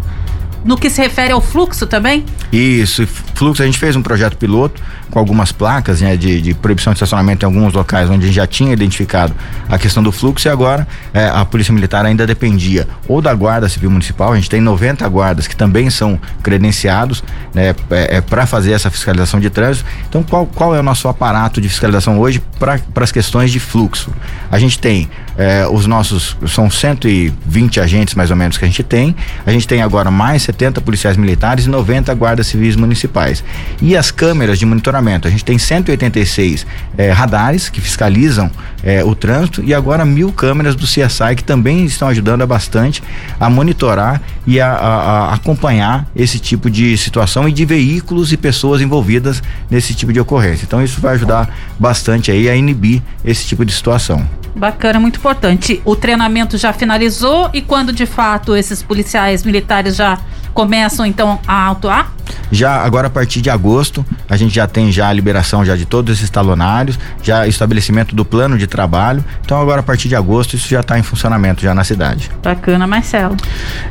no que se refere ao fluxo também? Isso, fluxo, a gente fez um projeto piloto com algumas placas né, de, de, proibição de estacionamento em alguns locais onde a gente já tinha identificado a questão do fluxo e agora é, a Polícia Militar ainda dependia ou da Guarda Civil Municipal, a gente tem 90 guardas que também são credenciados né, é, é para fazer essa fiscalização de trânsito. Então, qual, qual é o nosso aparato de fiscalização hoje para as questões de fluxo? A gente tem é, os nossos, são 120 agentes mais ou menos que a gente tem, a gente tem agora mais 70 policiais militares e 90 guardas civis municipais. E as câmeras de monitoramento, a gente tem 186 eh, radares que fiscalizam eh, o trânsito e agora mil câmeras do CSI que também estão ajudando bastante a monitorar e a, a, a acompanhar esse tipo de situação e de veículos e pessoas envolvidas nesse tipo de ocorrência. Então isso vai ajudar bastante aí a inibir esse tipo de situação. Bacana, muito importante. O treinamento já finalizou e quando de fato esses policiais militares já começam então a atuar? Já agora a partir de agosto, a gente já tem já a liberação já de todos esses talonários, já estabelecimento do plano de trabalho. Então agora a partir de agosto isso já está em funcionamento já na cidade. Bacana, Marcelo.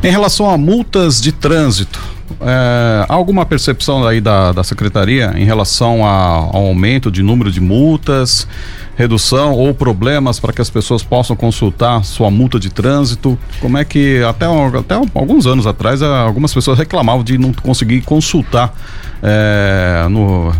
Em relação a multas de trânsito, é, há alguma percepção aí da, da secretaria em relação a, ao aumento de número de multas? Redução ou problemas para que as pessoas possam consultar sua multa de trânsito? Como é que até, até alguns anos atrás algumas pessoas reclamavam de não conseguir consultar é, no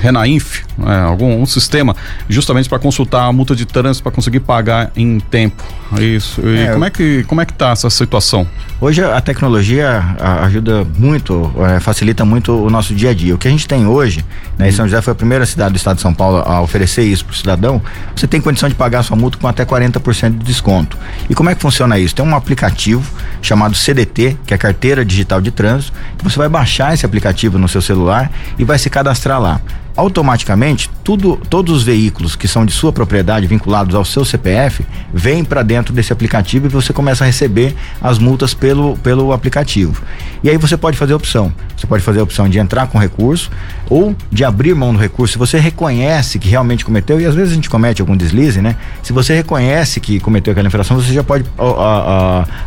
Renainf, é, algum um sistema, justamente para consultar a multa de trânsito para conseguir pagar em tempo. Isso. E é, como é que como é que tá essa situação? Hoje a tecnologia ajuda muito, é, facilita muito o nosso dia a dia. O que a gente tem hoje, né, São José foi a primeira cidade do estado de São Paulo a oferecer isso para o cidadão. Você tem condição de pagar sua multa com até 40% de desconto. E como é que funciona isso? Tem um aplicativo chamado CDT, que é Carteira Digital de Trânsito. Você vai baixar esse aplicativo no seu celular e vai se cadastrar lá automaticamente tudo, todos os veículos que são de sua propriedade vinculados ao seu CPF vêm para dentro desse aplicativo e você começa a receber as multas pelo, pelo aplicativo. E aí você pode fazer a opção. Você pode fazer a opção de entrar com recurso ou de abrir mão do recurso. Se você reconhece que realmente cometeu, e às vezes a gente comete algum deslize, né? Se você reconhece que cometeu aquela infração, você já pode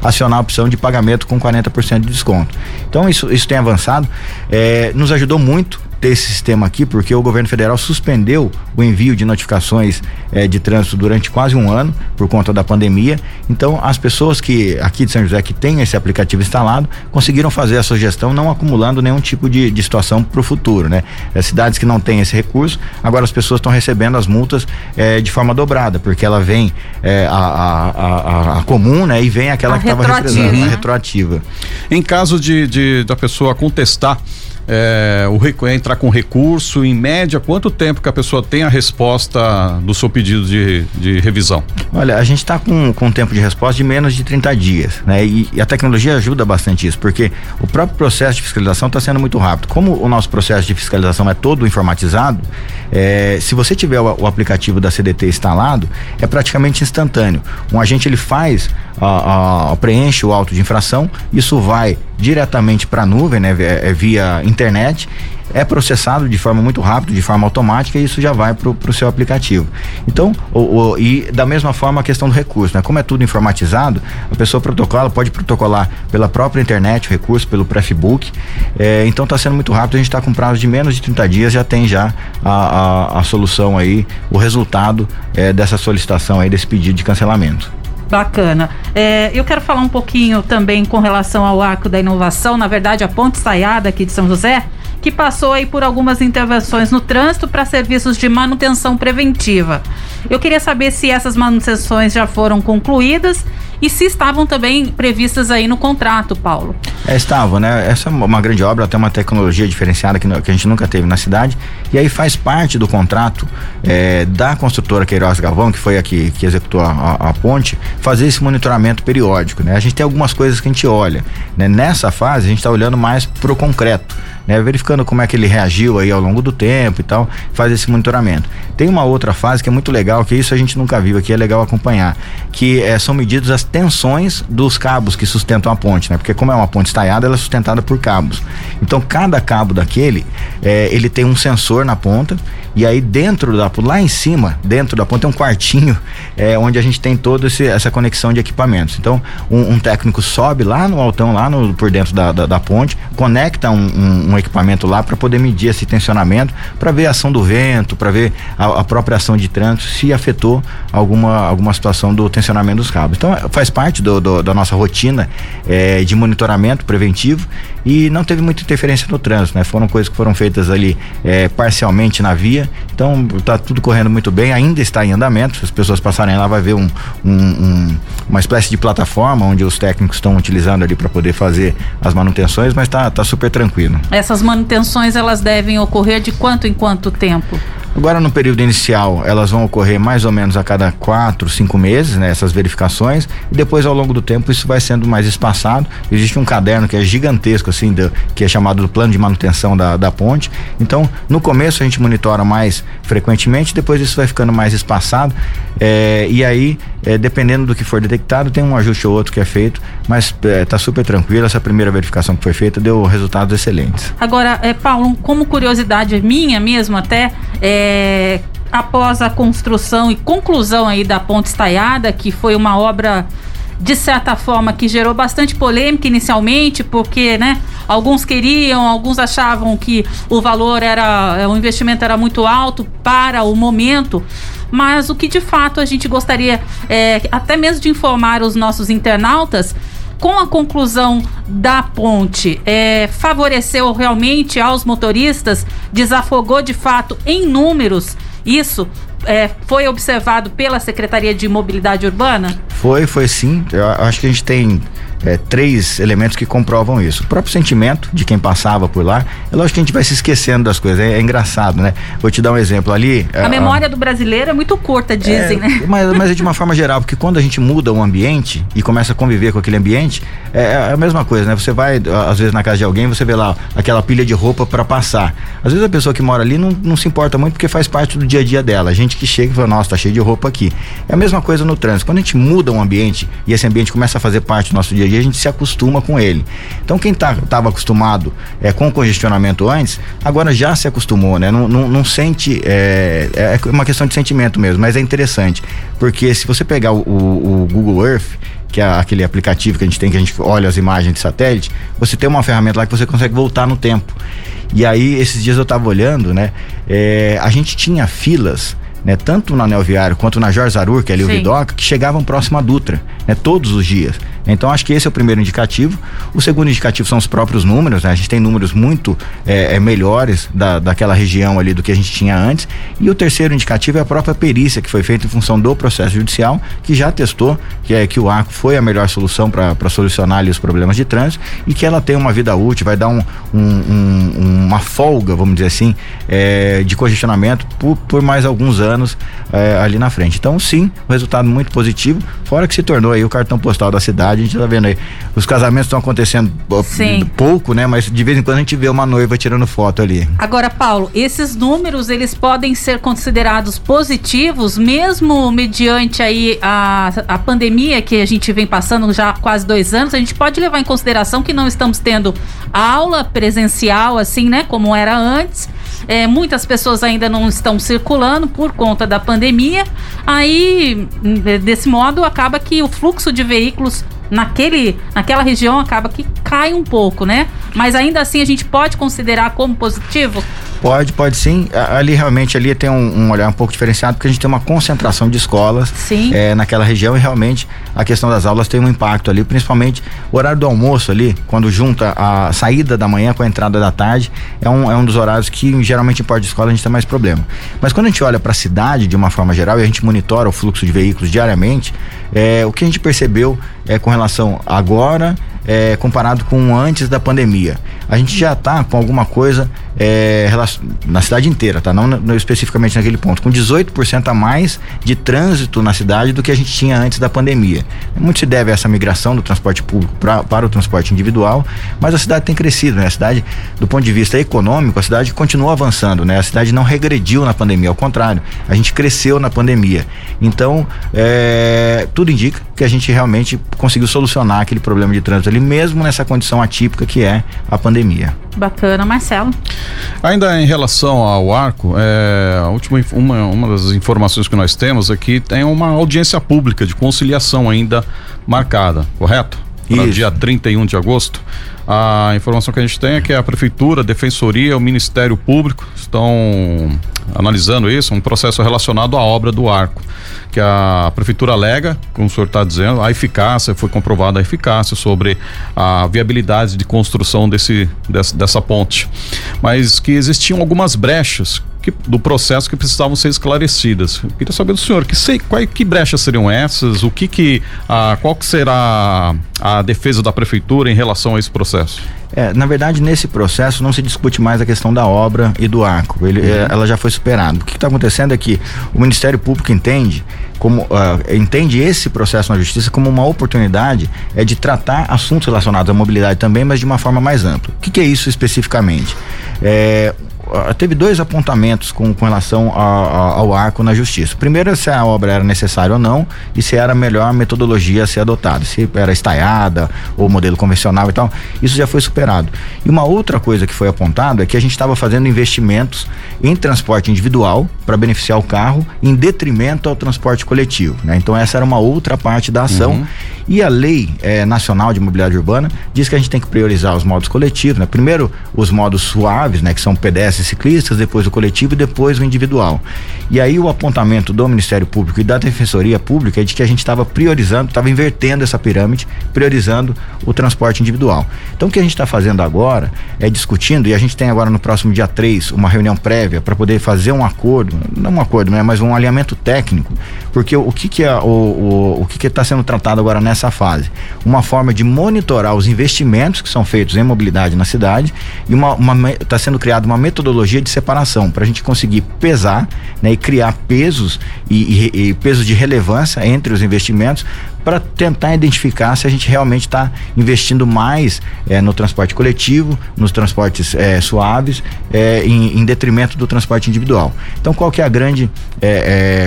acionar a opção de pagamento com 40% de desconto. Então isso, isso tem avançado, é, nos ajudou muito ter esse sistema aqui, porque o governo federal suspendeu o envio de notificações eh, de trânsito durante quase um ano por conta da pandemia. Então, as pessoas que aqui de São José que têm esse aplicativo instalado conseguiram fazer a sua gestão, não acumulando nenhum tipo de, de situação para o futuro, né? As cidades que não têm esse recurso, agora as pessoas estão recebendo as multas eh, de forma dobrada, porque ela vem eh, a, a, a, a, comum, né? E vem aquela a que estava representando, né? a retroativa. Em caso de, de da pessoa contestar é, o, entrar com recurso, em média, quanto tempo que a pessoa tem a resposta do seu pedido de, de revisão? Olha, a gente está com, com um tempo de resposta de menos de 30 dias, né? E, e a tecnologia ajuda bastante isso, porque o próprio processo de fiscalização está sendo muito rápido. Como o nosso processo de fiscalização é todo informatizado, é, se você tiver o, o, aplicativo da CDT instalado, é praticamente instantâneo. Um agente ele faz, a, a, preenche o auto de infração, isso vai diretamente para a nuvem, né? É, via internet é processado de forma muito rápida, de forma automática e isso já vai para o seu aplicativo. Então, o, o, e da mesma forma a questão do recurso, né? Como é tudo informatizado, a pessoa protocola, pode protocolar pela própria internet o recurso, pelo prefbook. É, então está sendo muito rápido, a gente está com prazo de menos de 30 dias, já tem já a, a, a solução aí, o resultado é, dessa solicitação aí, desse pedido de cancelamento. Bacana. É, eu quero falar um pouquinho também com relação ao arco da inovação, na verdade, a ponte saiada aqui de São José, que passou aí por algumas intervenções no trânsito para serviços de manutenção preventiva. Eu queria saber se essas manutenções já foram concluídas e se estavam também previstas aí no contrato, Paulo. É, estavam, né? Essa é uma grande obra, tem uma tecnologia diferenciada que, que, a gente nunca teve na cidade e aí faz parte do contrato é, da construtora Queiroz Galvão, que foi a que, executou a, a, a, ponte, fazer esse monitoramento periódico, né? A gente tem algumas coisas que a gente olha, né? Nessa fase a gente está olhando mais pro concreto, né? Verificando como é que ele reagiu aí ao longo do tempo e tal, faz esse monitoramento. Tem uma outra fase que é muito legal, que isso a gente nunca viu aqui, é legal acompanhar, que é, são medidas as tensões dos cabos que sustentam a ponte, né? Porque como é uma ponte estaiada, ela é sustentada por cabos. Então cada cabo daquele, é, ele tem um sensor na ponta e aí dentro da lá em cima, dentro da ponta tem um quartinho é, onde a gente tem toda essa conexão de equipamentos. Então um, um, técnico sobe lá no altão, lá no, por dentro da, da, da ponte, conecta um, um, um equipamento lá para poder medir esse tensionamento, para ver a ação do vento, para ver a, a, própria ação de trânsito, se afetou alguma, alguma situação do tensionamento dos cabos. Então faz parte do, do, da nossa rotina é, de monitoramento preventivo e não teve muita interferência no trânsito, né? Foram coisas que foram feitas ali é, parcialmente na via, então tá tudo correndo muito bem, ainda está em andamento. Se as pessoas passarem lá, vai ver um, um, um, uma espécie de plataforma onde os técnicos estão utilizando ali para poder fazer as manutenções, mas tá, tá super tranquilo. Essas manutenções elas devem ocorrer de quanto em quanto tempo? Agora, no período inicial, elas vão ocorrer mais ou menos a cada quatro, cinco meses, né? Essas verificações, e depois, ao longo do tempo, isso vai sendo mais espaçado. Existe um caderno que é gigantesco, assim, que é chamado do plano de manutenção da, da ponte. Então, no começo, a gente monitora mais frequentemente, depois isso vai ficando mais espaçado. É, e aí, é, dependendo do que for detectado, tem um ajuste ou outro que é feito, mas está super tranquilo. Essa primeira verificação que foi feita deu resultados excelentes. Agora, é, Paulo, como curiosidade minha mesmo até, é, após a construção e conclusão aí da ponte estaiada, que foi uma obra de certa forma que gerou bastante polêmica inicialmente, porque, né, alguns queriam, alguns achavam que o valor era, é, o investimento era muito alto para o momento. Mas o que de fato a gente gostaria é, até mesmo de informar os nossos internautas com a conclusão da ponte, é, favoreceu realmente aos motoristas, desafogou de fato em números isso é, foi observado pela Secretaria de Mobilidade Urbana? Foi, foi sim. Eu acho que a gente tem é, três elementos que comprovam isso. O próprio sentimento de quem passava por lá. É lógico que a gente vai se esquecendo das coisas, é, é engraçado, né? Vou te dar um exemplo ali. A, a memória do brasileiro é muito curta, dizem, é, né? Mas, mas é de uma forma geral, porque quando a gente muda o ambiente e começa a conviver com aquele ambiente, é, é a mesma coisa, né? Você vai, às vezes, na casa de alguém, você vê lá aquela pilha de roupa para passar. Às vezes a pessoa que mora ali não, não se importa muito porque faz parte do dia a dia dela. A gente que chega e fala, nossa, tá cheio de roupa aqui. É a mesma coisa no trânsito. Quando a gente muda um ambiente e esse ambiente começa a fazer parte do nosso dia a dia, a gente se acostuma com ele. Então quem estava tá, acostumado é, com congestionamento antes, agora já se acostumou, né? Não, não, não sente, é, é, uma questão de sentimento mesmo, mas é interessante, porque se você pegar o, o, o Google Earth, que é aquele aplicativo que a gente tem, que a gente olha as imagens de satélite, você tem uma ferramenta lá que você consegue voltar no tempo. E aí, esses dias eu estava olhando, né? É, a gente tinha filas né, tanto na Anel Viário quanto na Jorge Zarur, que é ali Sim. o Vidoca, que chegavam próximo à Dutra, né, todos os dias. Então acho que esse é o primeiro indicativo. O segundo indicativo são os próprios números, né? A gente tem números muito é, é, melhores da, daquela região ali do que a gente tinha antes. E o terceiro indicativo é a própria perícia que foi feita em função do processo judicial, que já testou que, é, que o arco foi a melhor solução para solucionar ali os problemas de trânsito e que ela tem uma vida útil, vai dar um, um, um, uma folga, vamos dizer assim, é, de congestionamento por, por mais alguns anos é, ali na frente. Então, sim, um resultado muito positivo, fora que se tornou aí o cartão postal da cidade a gente tá vendo aí. Os casamentos estão acontecendo Sim. pouco, né? Mas de vez em quando a gente vê uma noiva tirando foto ali. Agora, Paulo, esses números eles podem ser considerados positivos, mesmo mediante aí a, a pandemia que a gente vem passando já há quase dois anos. A gente pode levar em consideração que não estamos tendo aula presencial, assim, né? Como era antes. É, muitas pessoas ainda não estão circulando por conta da pandemia. Aí, desse modo, acaba que o fluxo de veículos naquele, naquela região acaba que cai um pouco, né? Mas ainda assim a gente pode considerar como positivo? Pode, pode sim. Ali realmente ali tem um, um, olhar um pouco diferenciado porque a gente tem uma concentração de escolas é, naquela região e realmente a questão das aulas tem um impacto ali, principalmente o horário do almoço ali, quando junta a saída da manhã com a entrada da tarde, é um, é um dos horários que geralmente em porta de escola a gente tem mais problema. Mas quando a gente olha para a cidade de uma forma geral e a gente monitora o fluxo de veículos diariamente, é, o que a gente percebeu é com relação agora é, comparado com antes da pandemia. A gente já está com alguma coisa é, na cidade inteira, tá? Não, não, especificamente naquele ponto, com 18% a mais de trânsito na cidade do que a gente tinha antes da pandemia. Muito se deve a essa migração do transporte público pra, para o transporte individual, mas a cidade tem crescido, né? A cidade, do ponto de vista econômico, a cidade continua avançando, né? A cidade não regrediu na pandemia, ao contrário, a gente cresceu na pandemia. Então, é, tudo indica que a gente realmente conseguiu solucionar aquele problema de trânsito ali mesmo nessa condição atípica que é a pandemia. Bacana, Marcelo. Ainda em relação ao arco, é, a última uma, uma das informações que nós temos aqui tem uma audiência pública de conciliação ainda marcada, correto? Para o dia 31 de agosto. A informação que a gente tem é que a Prefeitura, a Defensoria, o Ministério Público estão analisando isso, um processo relacionado à obra do arco, que a Prefeitura alega, como o senhor está dizendo, a eficácia, foi comprovada a eficácia sobre a viabilidade de construção desse, dessa, dessa ponte. Mas que existiam algumas brechas que, do processo que precisavam ser esclarecidas. Eu queria saber do senhor que, sei, qual, que brechas seriam essas, o que que, a, qual que será a defesa da prefeitura em relação a esse processo? É, na verdade, nesse processo não se discute mais a questão da obra e do arco. Ele, uhum. é, ela já foi superada. O que está acontecendo é que o Ministério Público entende como uh, entende esse processo na justiça como uma oportunidade é de tratar assuntos relacionados à mobilidade também, mas de uma forma mais ampla. O que, que é isso especificamente? É, teve dois apontamentos com, com relação a, a, ao arco na justiça. Primeiro, se a obra era necessária ou não e se era a melhor metodologia a ser adotada, se era estaiada ou modelo convencional e tal. Isso já foi superado. E uma outra coisa que foi apontado é que a gente estava fazendo investimentos em transporte individual para beneficiar o carro em detrimento ao transporte coletivo. Né? Então, essa era uma outra parte da ação. Uhum. E a Lei eh, Nacional de Mobilidade Urbana diz que a gente tem que priorizar os modos coletivos. Né? Primeiro, os modos suaves, né? que são pedestres ciclistas, depois o coletivo e depois o individual. E aí o apontamento do Ministério Público e da Defensoria Pública é de que a gente estava priorizando, estava invertendo essa pirâmide, priorizando o transporte individual. Então o que a gente está fazendo agora é discutindo, e a gente tem agora no próximo dia 3 uma reunião prévia para poder fazer um acordo, não um acordo, né, mas um alinhamento técnico, porque o, que, que é o, o, o que está sendo tratado agora nessa fase? Uma forma de monitorar os investimentos que são feitos em mobilidade na cidade e está sendo criada uma metodologia metodologia de separação para a gente conseguir pesar né, e criar pesos e, e, e pesos de relevância entre os investimentos para tentar identificar se a gente realmente está investindo mais é, no transporte coletivo, nos transportes é, suaves, é, em, em, detrimento do transporte individual. Então, qual que é a grande,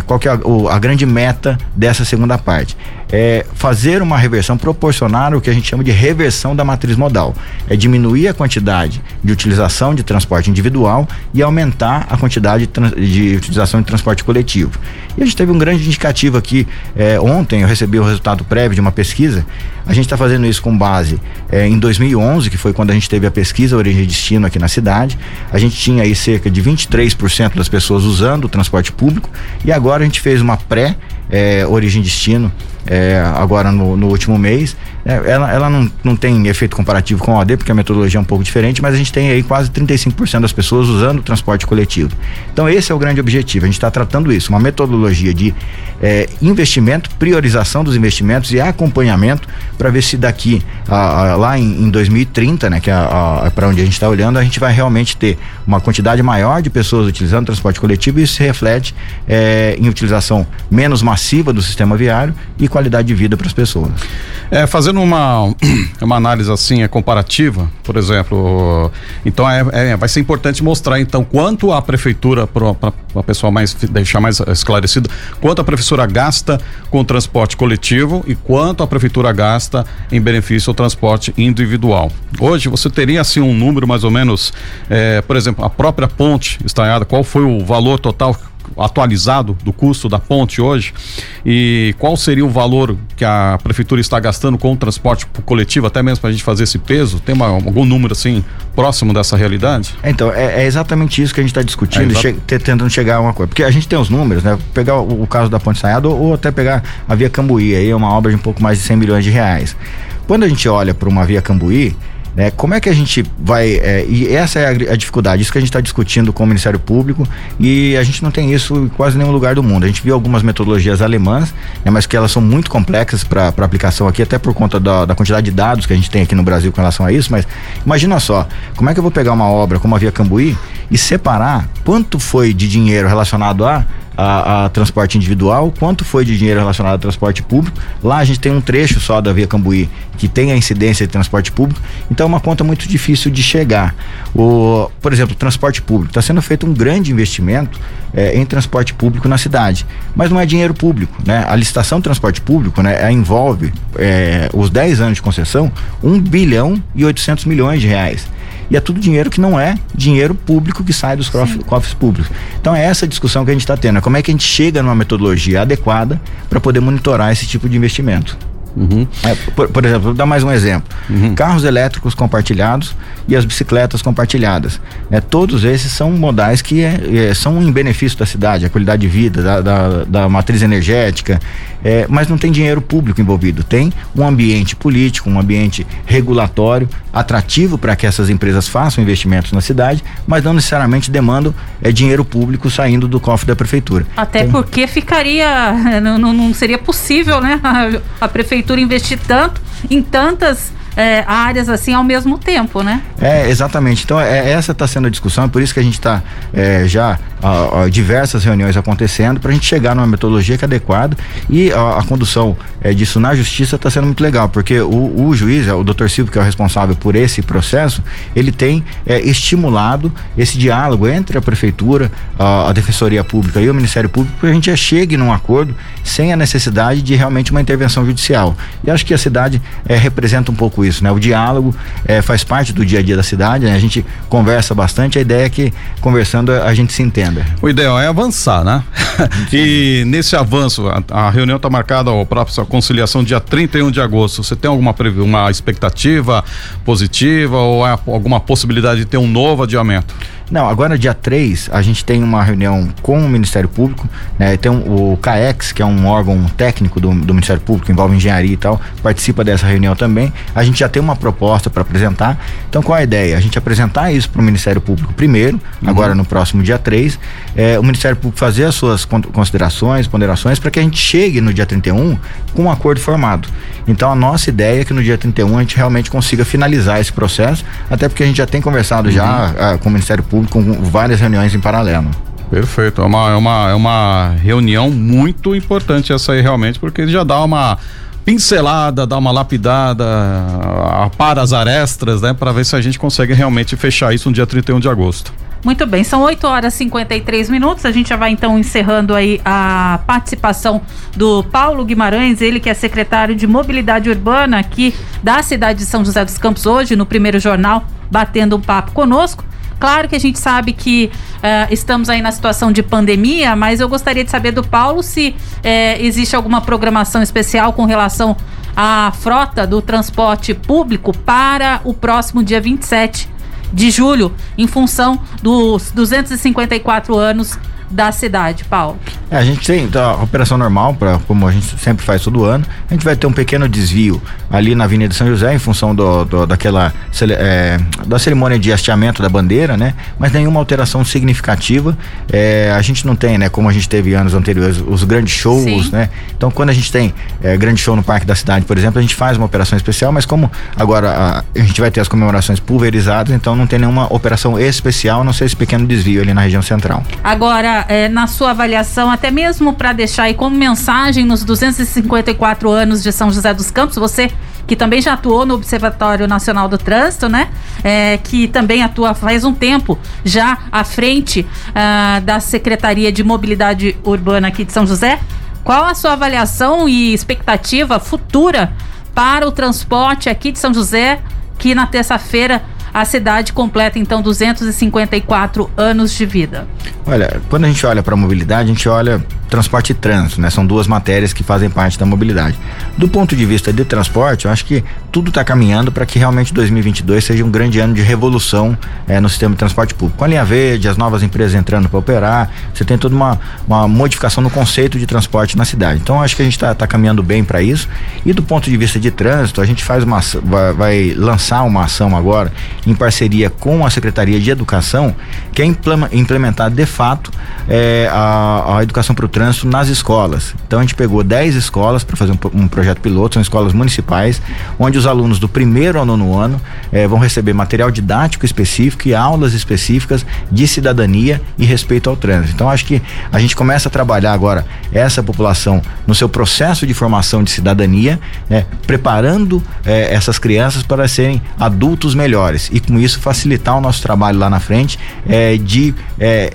qual que é a, o, a grande meta dessa segunda parte? é fazer uma reversão, proporcionar o que a gente chama de reversão da matriz modal. É diminuir a quantidade de utilização de transporte individual e aumentar a quantidade de, de utilização de transporte coletivo. E a gente teve um grande indicativo aqui. É, ontem eu recebi o resultado prévio de uma pesquisa. A gente está fazendo isso com base é, em 2011, que foi quando a gente teve a pesquisa Origem e Destino aqui na cidade. A gente tinha aí cerca de 23% das pessoas usando o transporte público e agora a gente fez uma pré é, Origem e Destino é, agora no, no, último mês. É, ela ela não, não tem efeito comparativo com a OAD, porque a metodologia é um pouco diferente, mas a gente tem aí quase 35% das pessoas usando o transporte coletivo. Então, esse é o grande objetivo. A gente está tratando isso, uma metodologia de é, investimento, priorização dos investimentos e acompanhamento para ver se daqui a, a, lá em, em, 2030, né, que é para onde a gente está olhando, a gente vai realmente ter uma quantidade maior de pessoas utilizando transporte coletivo e isso se reflete é, em utilização menos massiva do sistema viário e qualidade de vida para as pessoas. É, fazendo uma, uma análise assim, é comparativa, por exemplo, então é, é vai ser importante mostrar então quanto a prefeitura, para a pessoa mais deixar mais esclarecido, quanto a professora gasta com transporte coletivo e quanto a prefeitura gasta em benefício ao transporte individual. Hoje você teria assim um número mais ou menos, é, por exemplo, a própria ponte estaiada, qual foi o valor total atualizado do custo da ponte hoje e qual seria o valor que a prefeitura está gastando com o transporte coletivo, até mesmo para a gente fazer esse peso? Tem uma, algum número assim próximo dessa realidade? Então, é, é exatamente isso que a gente está discutindo, é che tentando chegar a uma coisa. Porque a gente tem os números, né? Pegar o, o caso da ponte Saiada ou, ou, até pegar a Via Cambuí, aí é uma obra de um pouco mais de 100 milhões de reais. Quando a gente olha para uma Via Cambuí, né? Como é que a gente vai. É, e essa é a, a, dificuldade, isso que a gente está discutindo com o Ministério Público e a gente não tem isso em quase nenhum lugar do mundo. A gente viu algumas metodologias alemãs, né, mas que elas são muito complexas para aplicação aqui, até por conta da, da, quantidade de dados que a gente tem aqui no Brasil com relação a isso. Mas imagina só, como é que eu vou pegar uma obra como a Via Cambuí e separar quanto foi de dinheiro relacionado a a, a, transporte individual, quanto foi de dinheiro relacionado ao transporte público. Lá a gente tem um trecho só da Via Cambuí que tem a incidência de transporte público, então é uma conta muito difícil de chegar. O, por exemplo, transporte público. Está sendo feito um grande investimento é, em transporte público na cidade, mas não é dinheiro público. Né? A licitação de transporte público né, envolve é, os 10 anos de concessão 1 bilhão e 800 milhões de reais e é tudo dinheiro que não é dinheiro público que sai dos cofres públicos. Então é essa discussão que a gente está tendo, é como é que a gente chega numa metodologia adequada para poder monitorar esse tipo de investimento. Uhum. É, por, por, exemplo, vou dar mais um exemplo: uhum. carros elétricos compartilhados e as bicicletas compartilhadas. É, todos esses são modais que é, é, são em benefício da cidade, a qualidade de vida, da, da, da matriz energética, é, mas não tem dinheiro público envolvido. Tem um ambiente político, um ambiente regulatório atrativo para que essas empresas façam investimentos na cidade, mas não necessariamente demandam é, dinheiro público saindo do cofre da prefeitura. Até então, porque ficaria, não, não, seria possível, né, a, a prefeitura investir tanto em tantas é, áreas assim ao mesmo tempo, né? É, exatamente. Então, é, essa está sendo a discussão, é por isso que a gente está é, já a, a, diversas reuniões acontecendo para a gente chegar numa metodologia que é adequada e a, a condução é, disso na justiça está sendo muito legal, porque o, o juiz, o doutor Silvio, que é o responsável por esse processo, ele tem é, estimulado esse diálogo entre a prefeitura, a, a defensoria pública e o Ministério Público, para a gente chegue num acordo sem a necessidade de realmente uma intervenção judicial. E acho que a cidade é, representa um pouco isso, né? O diálogo é, faz parte do dia a dia da cidade, né? a gente conversa bastante, a ideia é que conversando a gente se entenda. O ideal é avançar, né? e nesse avanço, a, a reunião está marcada para a conciliação dia 31 de agosto. Você tem alguma uma expectativa positiva ou alguma possibilidade de ter um novo adiamento? Não, agora dia 3 a gente tem uma reunião com o Ministério Público, né? Tem um, o CAEX, que é um órgão técnico do, do Ministério Público, envolve engenharia e tal, participa dessa reunião também. A gente já tem uma proposta para apresentar. Então, qual a ideia? A gente apresentar isso para o Ministério Público primeiro, uhum. agora no próximo dia 3, é, o Ministério Público fazer as suas considerações, ponderações, para que a gente chegue no dia 31 com um acordo formado. Então, a nossa ideia é que no dia 31 a gente realmente consiga finalizar esse processo, até porque a gente já tem conversado uhum. já uh, com o Ministério Público com várias reuniões em paralelo. Perfeito, é uma, é uma, é uma reunião muito importante essa aí realmente, porque já dá uma pincelada, dá uma lapidada, para as arestas, né, para ver se a gente consegue realmente fechar isso no dia 31 de agosto. Muito bem, são 8 horas e 53 minutos. A gente já vai então encerrando aí a participação do Paulo Guimarães, ele que é secretário de Mobilidade Urbana aqui da cidade de São José dos Campos, hoje no primeiro jornal, batendo um papo conosco. Claro que a gente sabe que uh, estamos aí na situação de pandemia, mas eu gostaria de saber do Paulo se uh, existe alguma programação especial com relação à frota do transporte público para o próximo dia 27 de julho, em função dos 254 anos da cidade, Paulo? É, a gente tem então, a operação normal, pra, como a gente sempre faz todo ano. A gente vai ter um pequeno desvio ali na Avenida São José, em função do, do daquela é, da cerimônia de hasteamento da bandeira, né? Mas nenhuma alteração significativa. É, a gente não tem, né? Como a gente teve anos anteriores, os grandes shows, Sim. né? Então, quando a gente tem é, grande show no Parque da Cidade, por exemplo, a gente faz uma operação especial, mas como agora a, a gente vai ter as comemorações pulverizadas, então não tem nenhuma operação especial, a não ser esse pequeno desvio ali na região central. Agora, é, na sua avaliação, até mesmo para deixar aí como mensagem nos 254 anos de São José dos Campos, você que também já atuou no Observatório Nacional do Trânsito, né? É, que também atua faz um tempo já à frente ah, da Secretaria de Mobilidade Urbana aqui de São José. Qual a sua avaliação e expectativa futura para o transporte aqui de São José, que na terça-feira a cidade completa então 254 anos de vida. Olha, quando a gente olha para a mobilidade, a gente olha transporte e trânsito, né? São duas matérias que fazem parte da mobilidade. Do ponto de vista de transporte, eu acho que tudo está caminhando para que realmente 2022 seja um grande ano de revolução é, no sistema de transporte público. Com a linha verde, as novas empresas entrando para operar, você tem toda uma, uma modificação no conceito de transporte na cidade. Então, acho que a gente está tá caminhando bem para isso. E do ponto de vista de trânsito, a gente faz uma vai, vai lançar uma ação agora em parceria com a Secretaria de Educação, que é implementar de fato é, a, a educação para o trânsito nas escolas. Então a gente pegou 10 escolas para fazer um, um, projeto piloto, são escolas municipais, onde os alunos do primeiro ao nono ano é, vão receber material didático específico e aulas específicas de cidadania e respeito ao trânsito. Então acho que a gente começa a trabalhar agora essa população no seu processo de formação de cidadania, né, preparando é, essas crianças para serem adultos melhores e com isso facilitar o nosso trabalho lá na frente é, de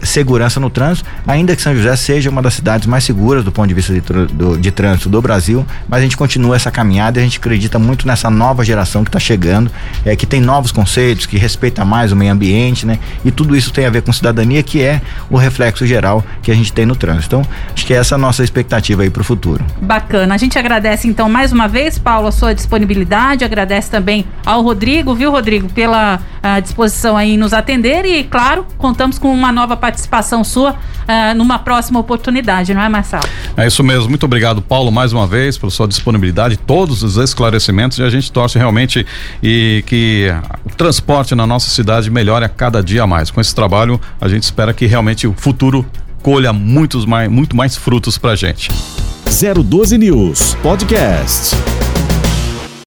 segurança no trânsito, ainda que São José seja uma das cidades mais seguras do ponto de vista de, do, de trânsito do Brasil, mas a gente continua essa caminhada e a gente acredita muito nessa nova geração que está chegando, é, que tem novos conceitos, que respeita mais o meio ambiente, né? E tudo isso tem a ver com cidadania, que é o reflexo geral que a gente tem no trânsito. Então, acho que essa é a nossa expectativa aí para o futuro. Bacana. A gente agradece então mais uma vez, Paulo, a sua disponibilidade, agradece também ao Rodrigo, viu, Rodrigo, pela à disposição aí em nos atender e, claro, contamos com uma nova participação sua uh, numa próxima oportunidade, não é, Marcelo? É isso mesmo. Muito obrigado, Paulo, mais uma vez, pela sua disponibilidade, todos os esclarecimentos e a gente torce realmente e que o transporte na nossa cidade melhore a cada dia mais. Com esse trabalho, a gente espera que realmente o futuro colha muitos mais, muito mais frutos pra gente. 012 News Podcast.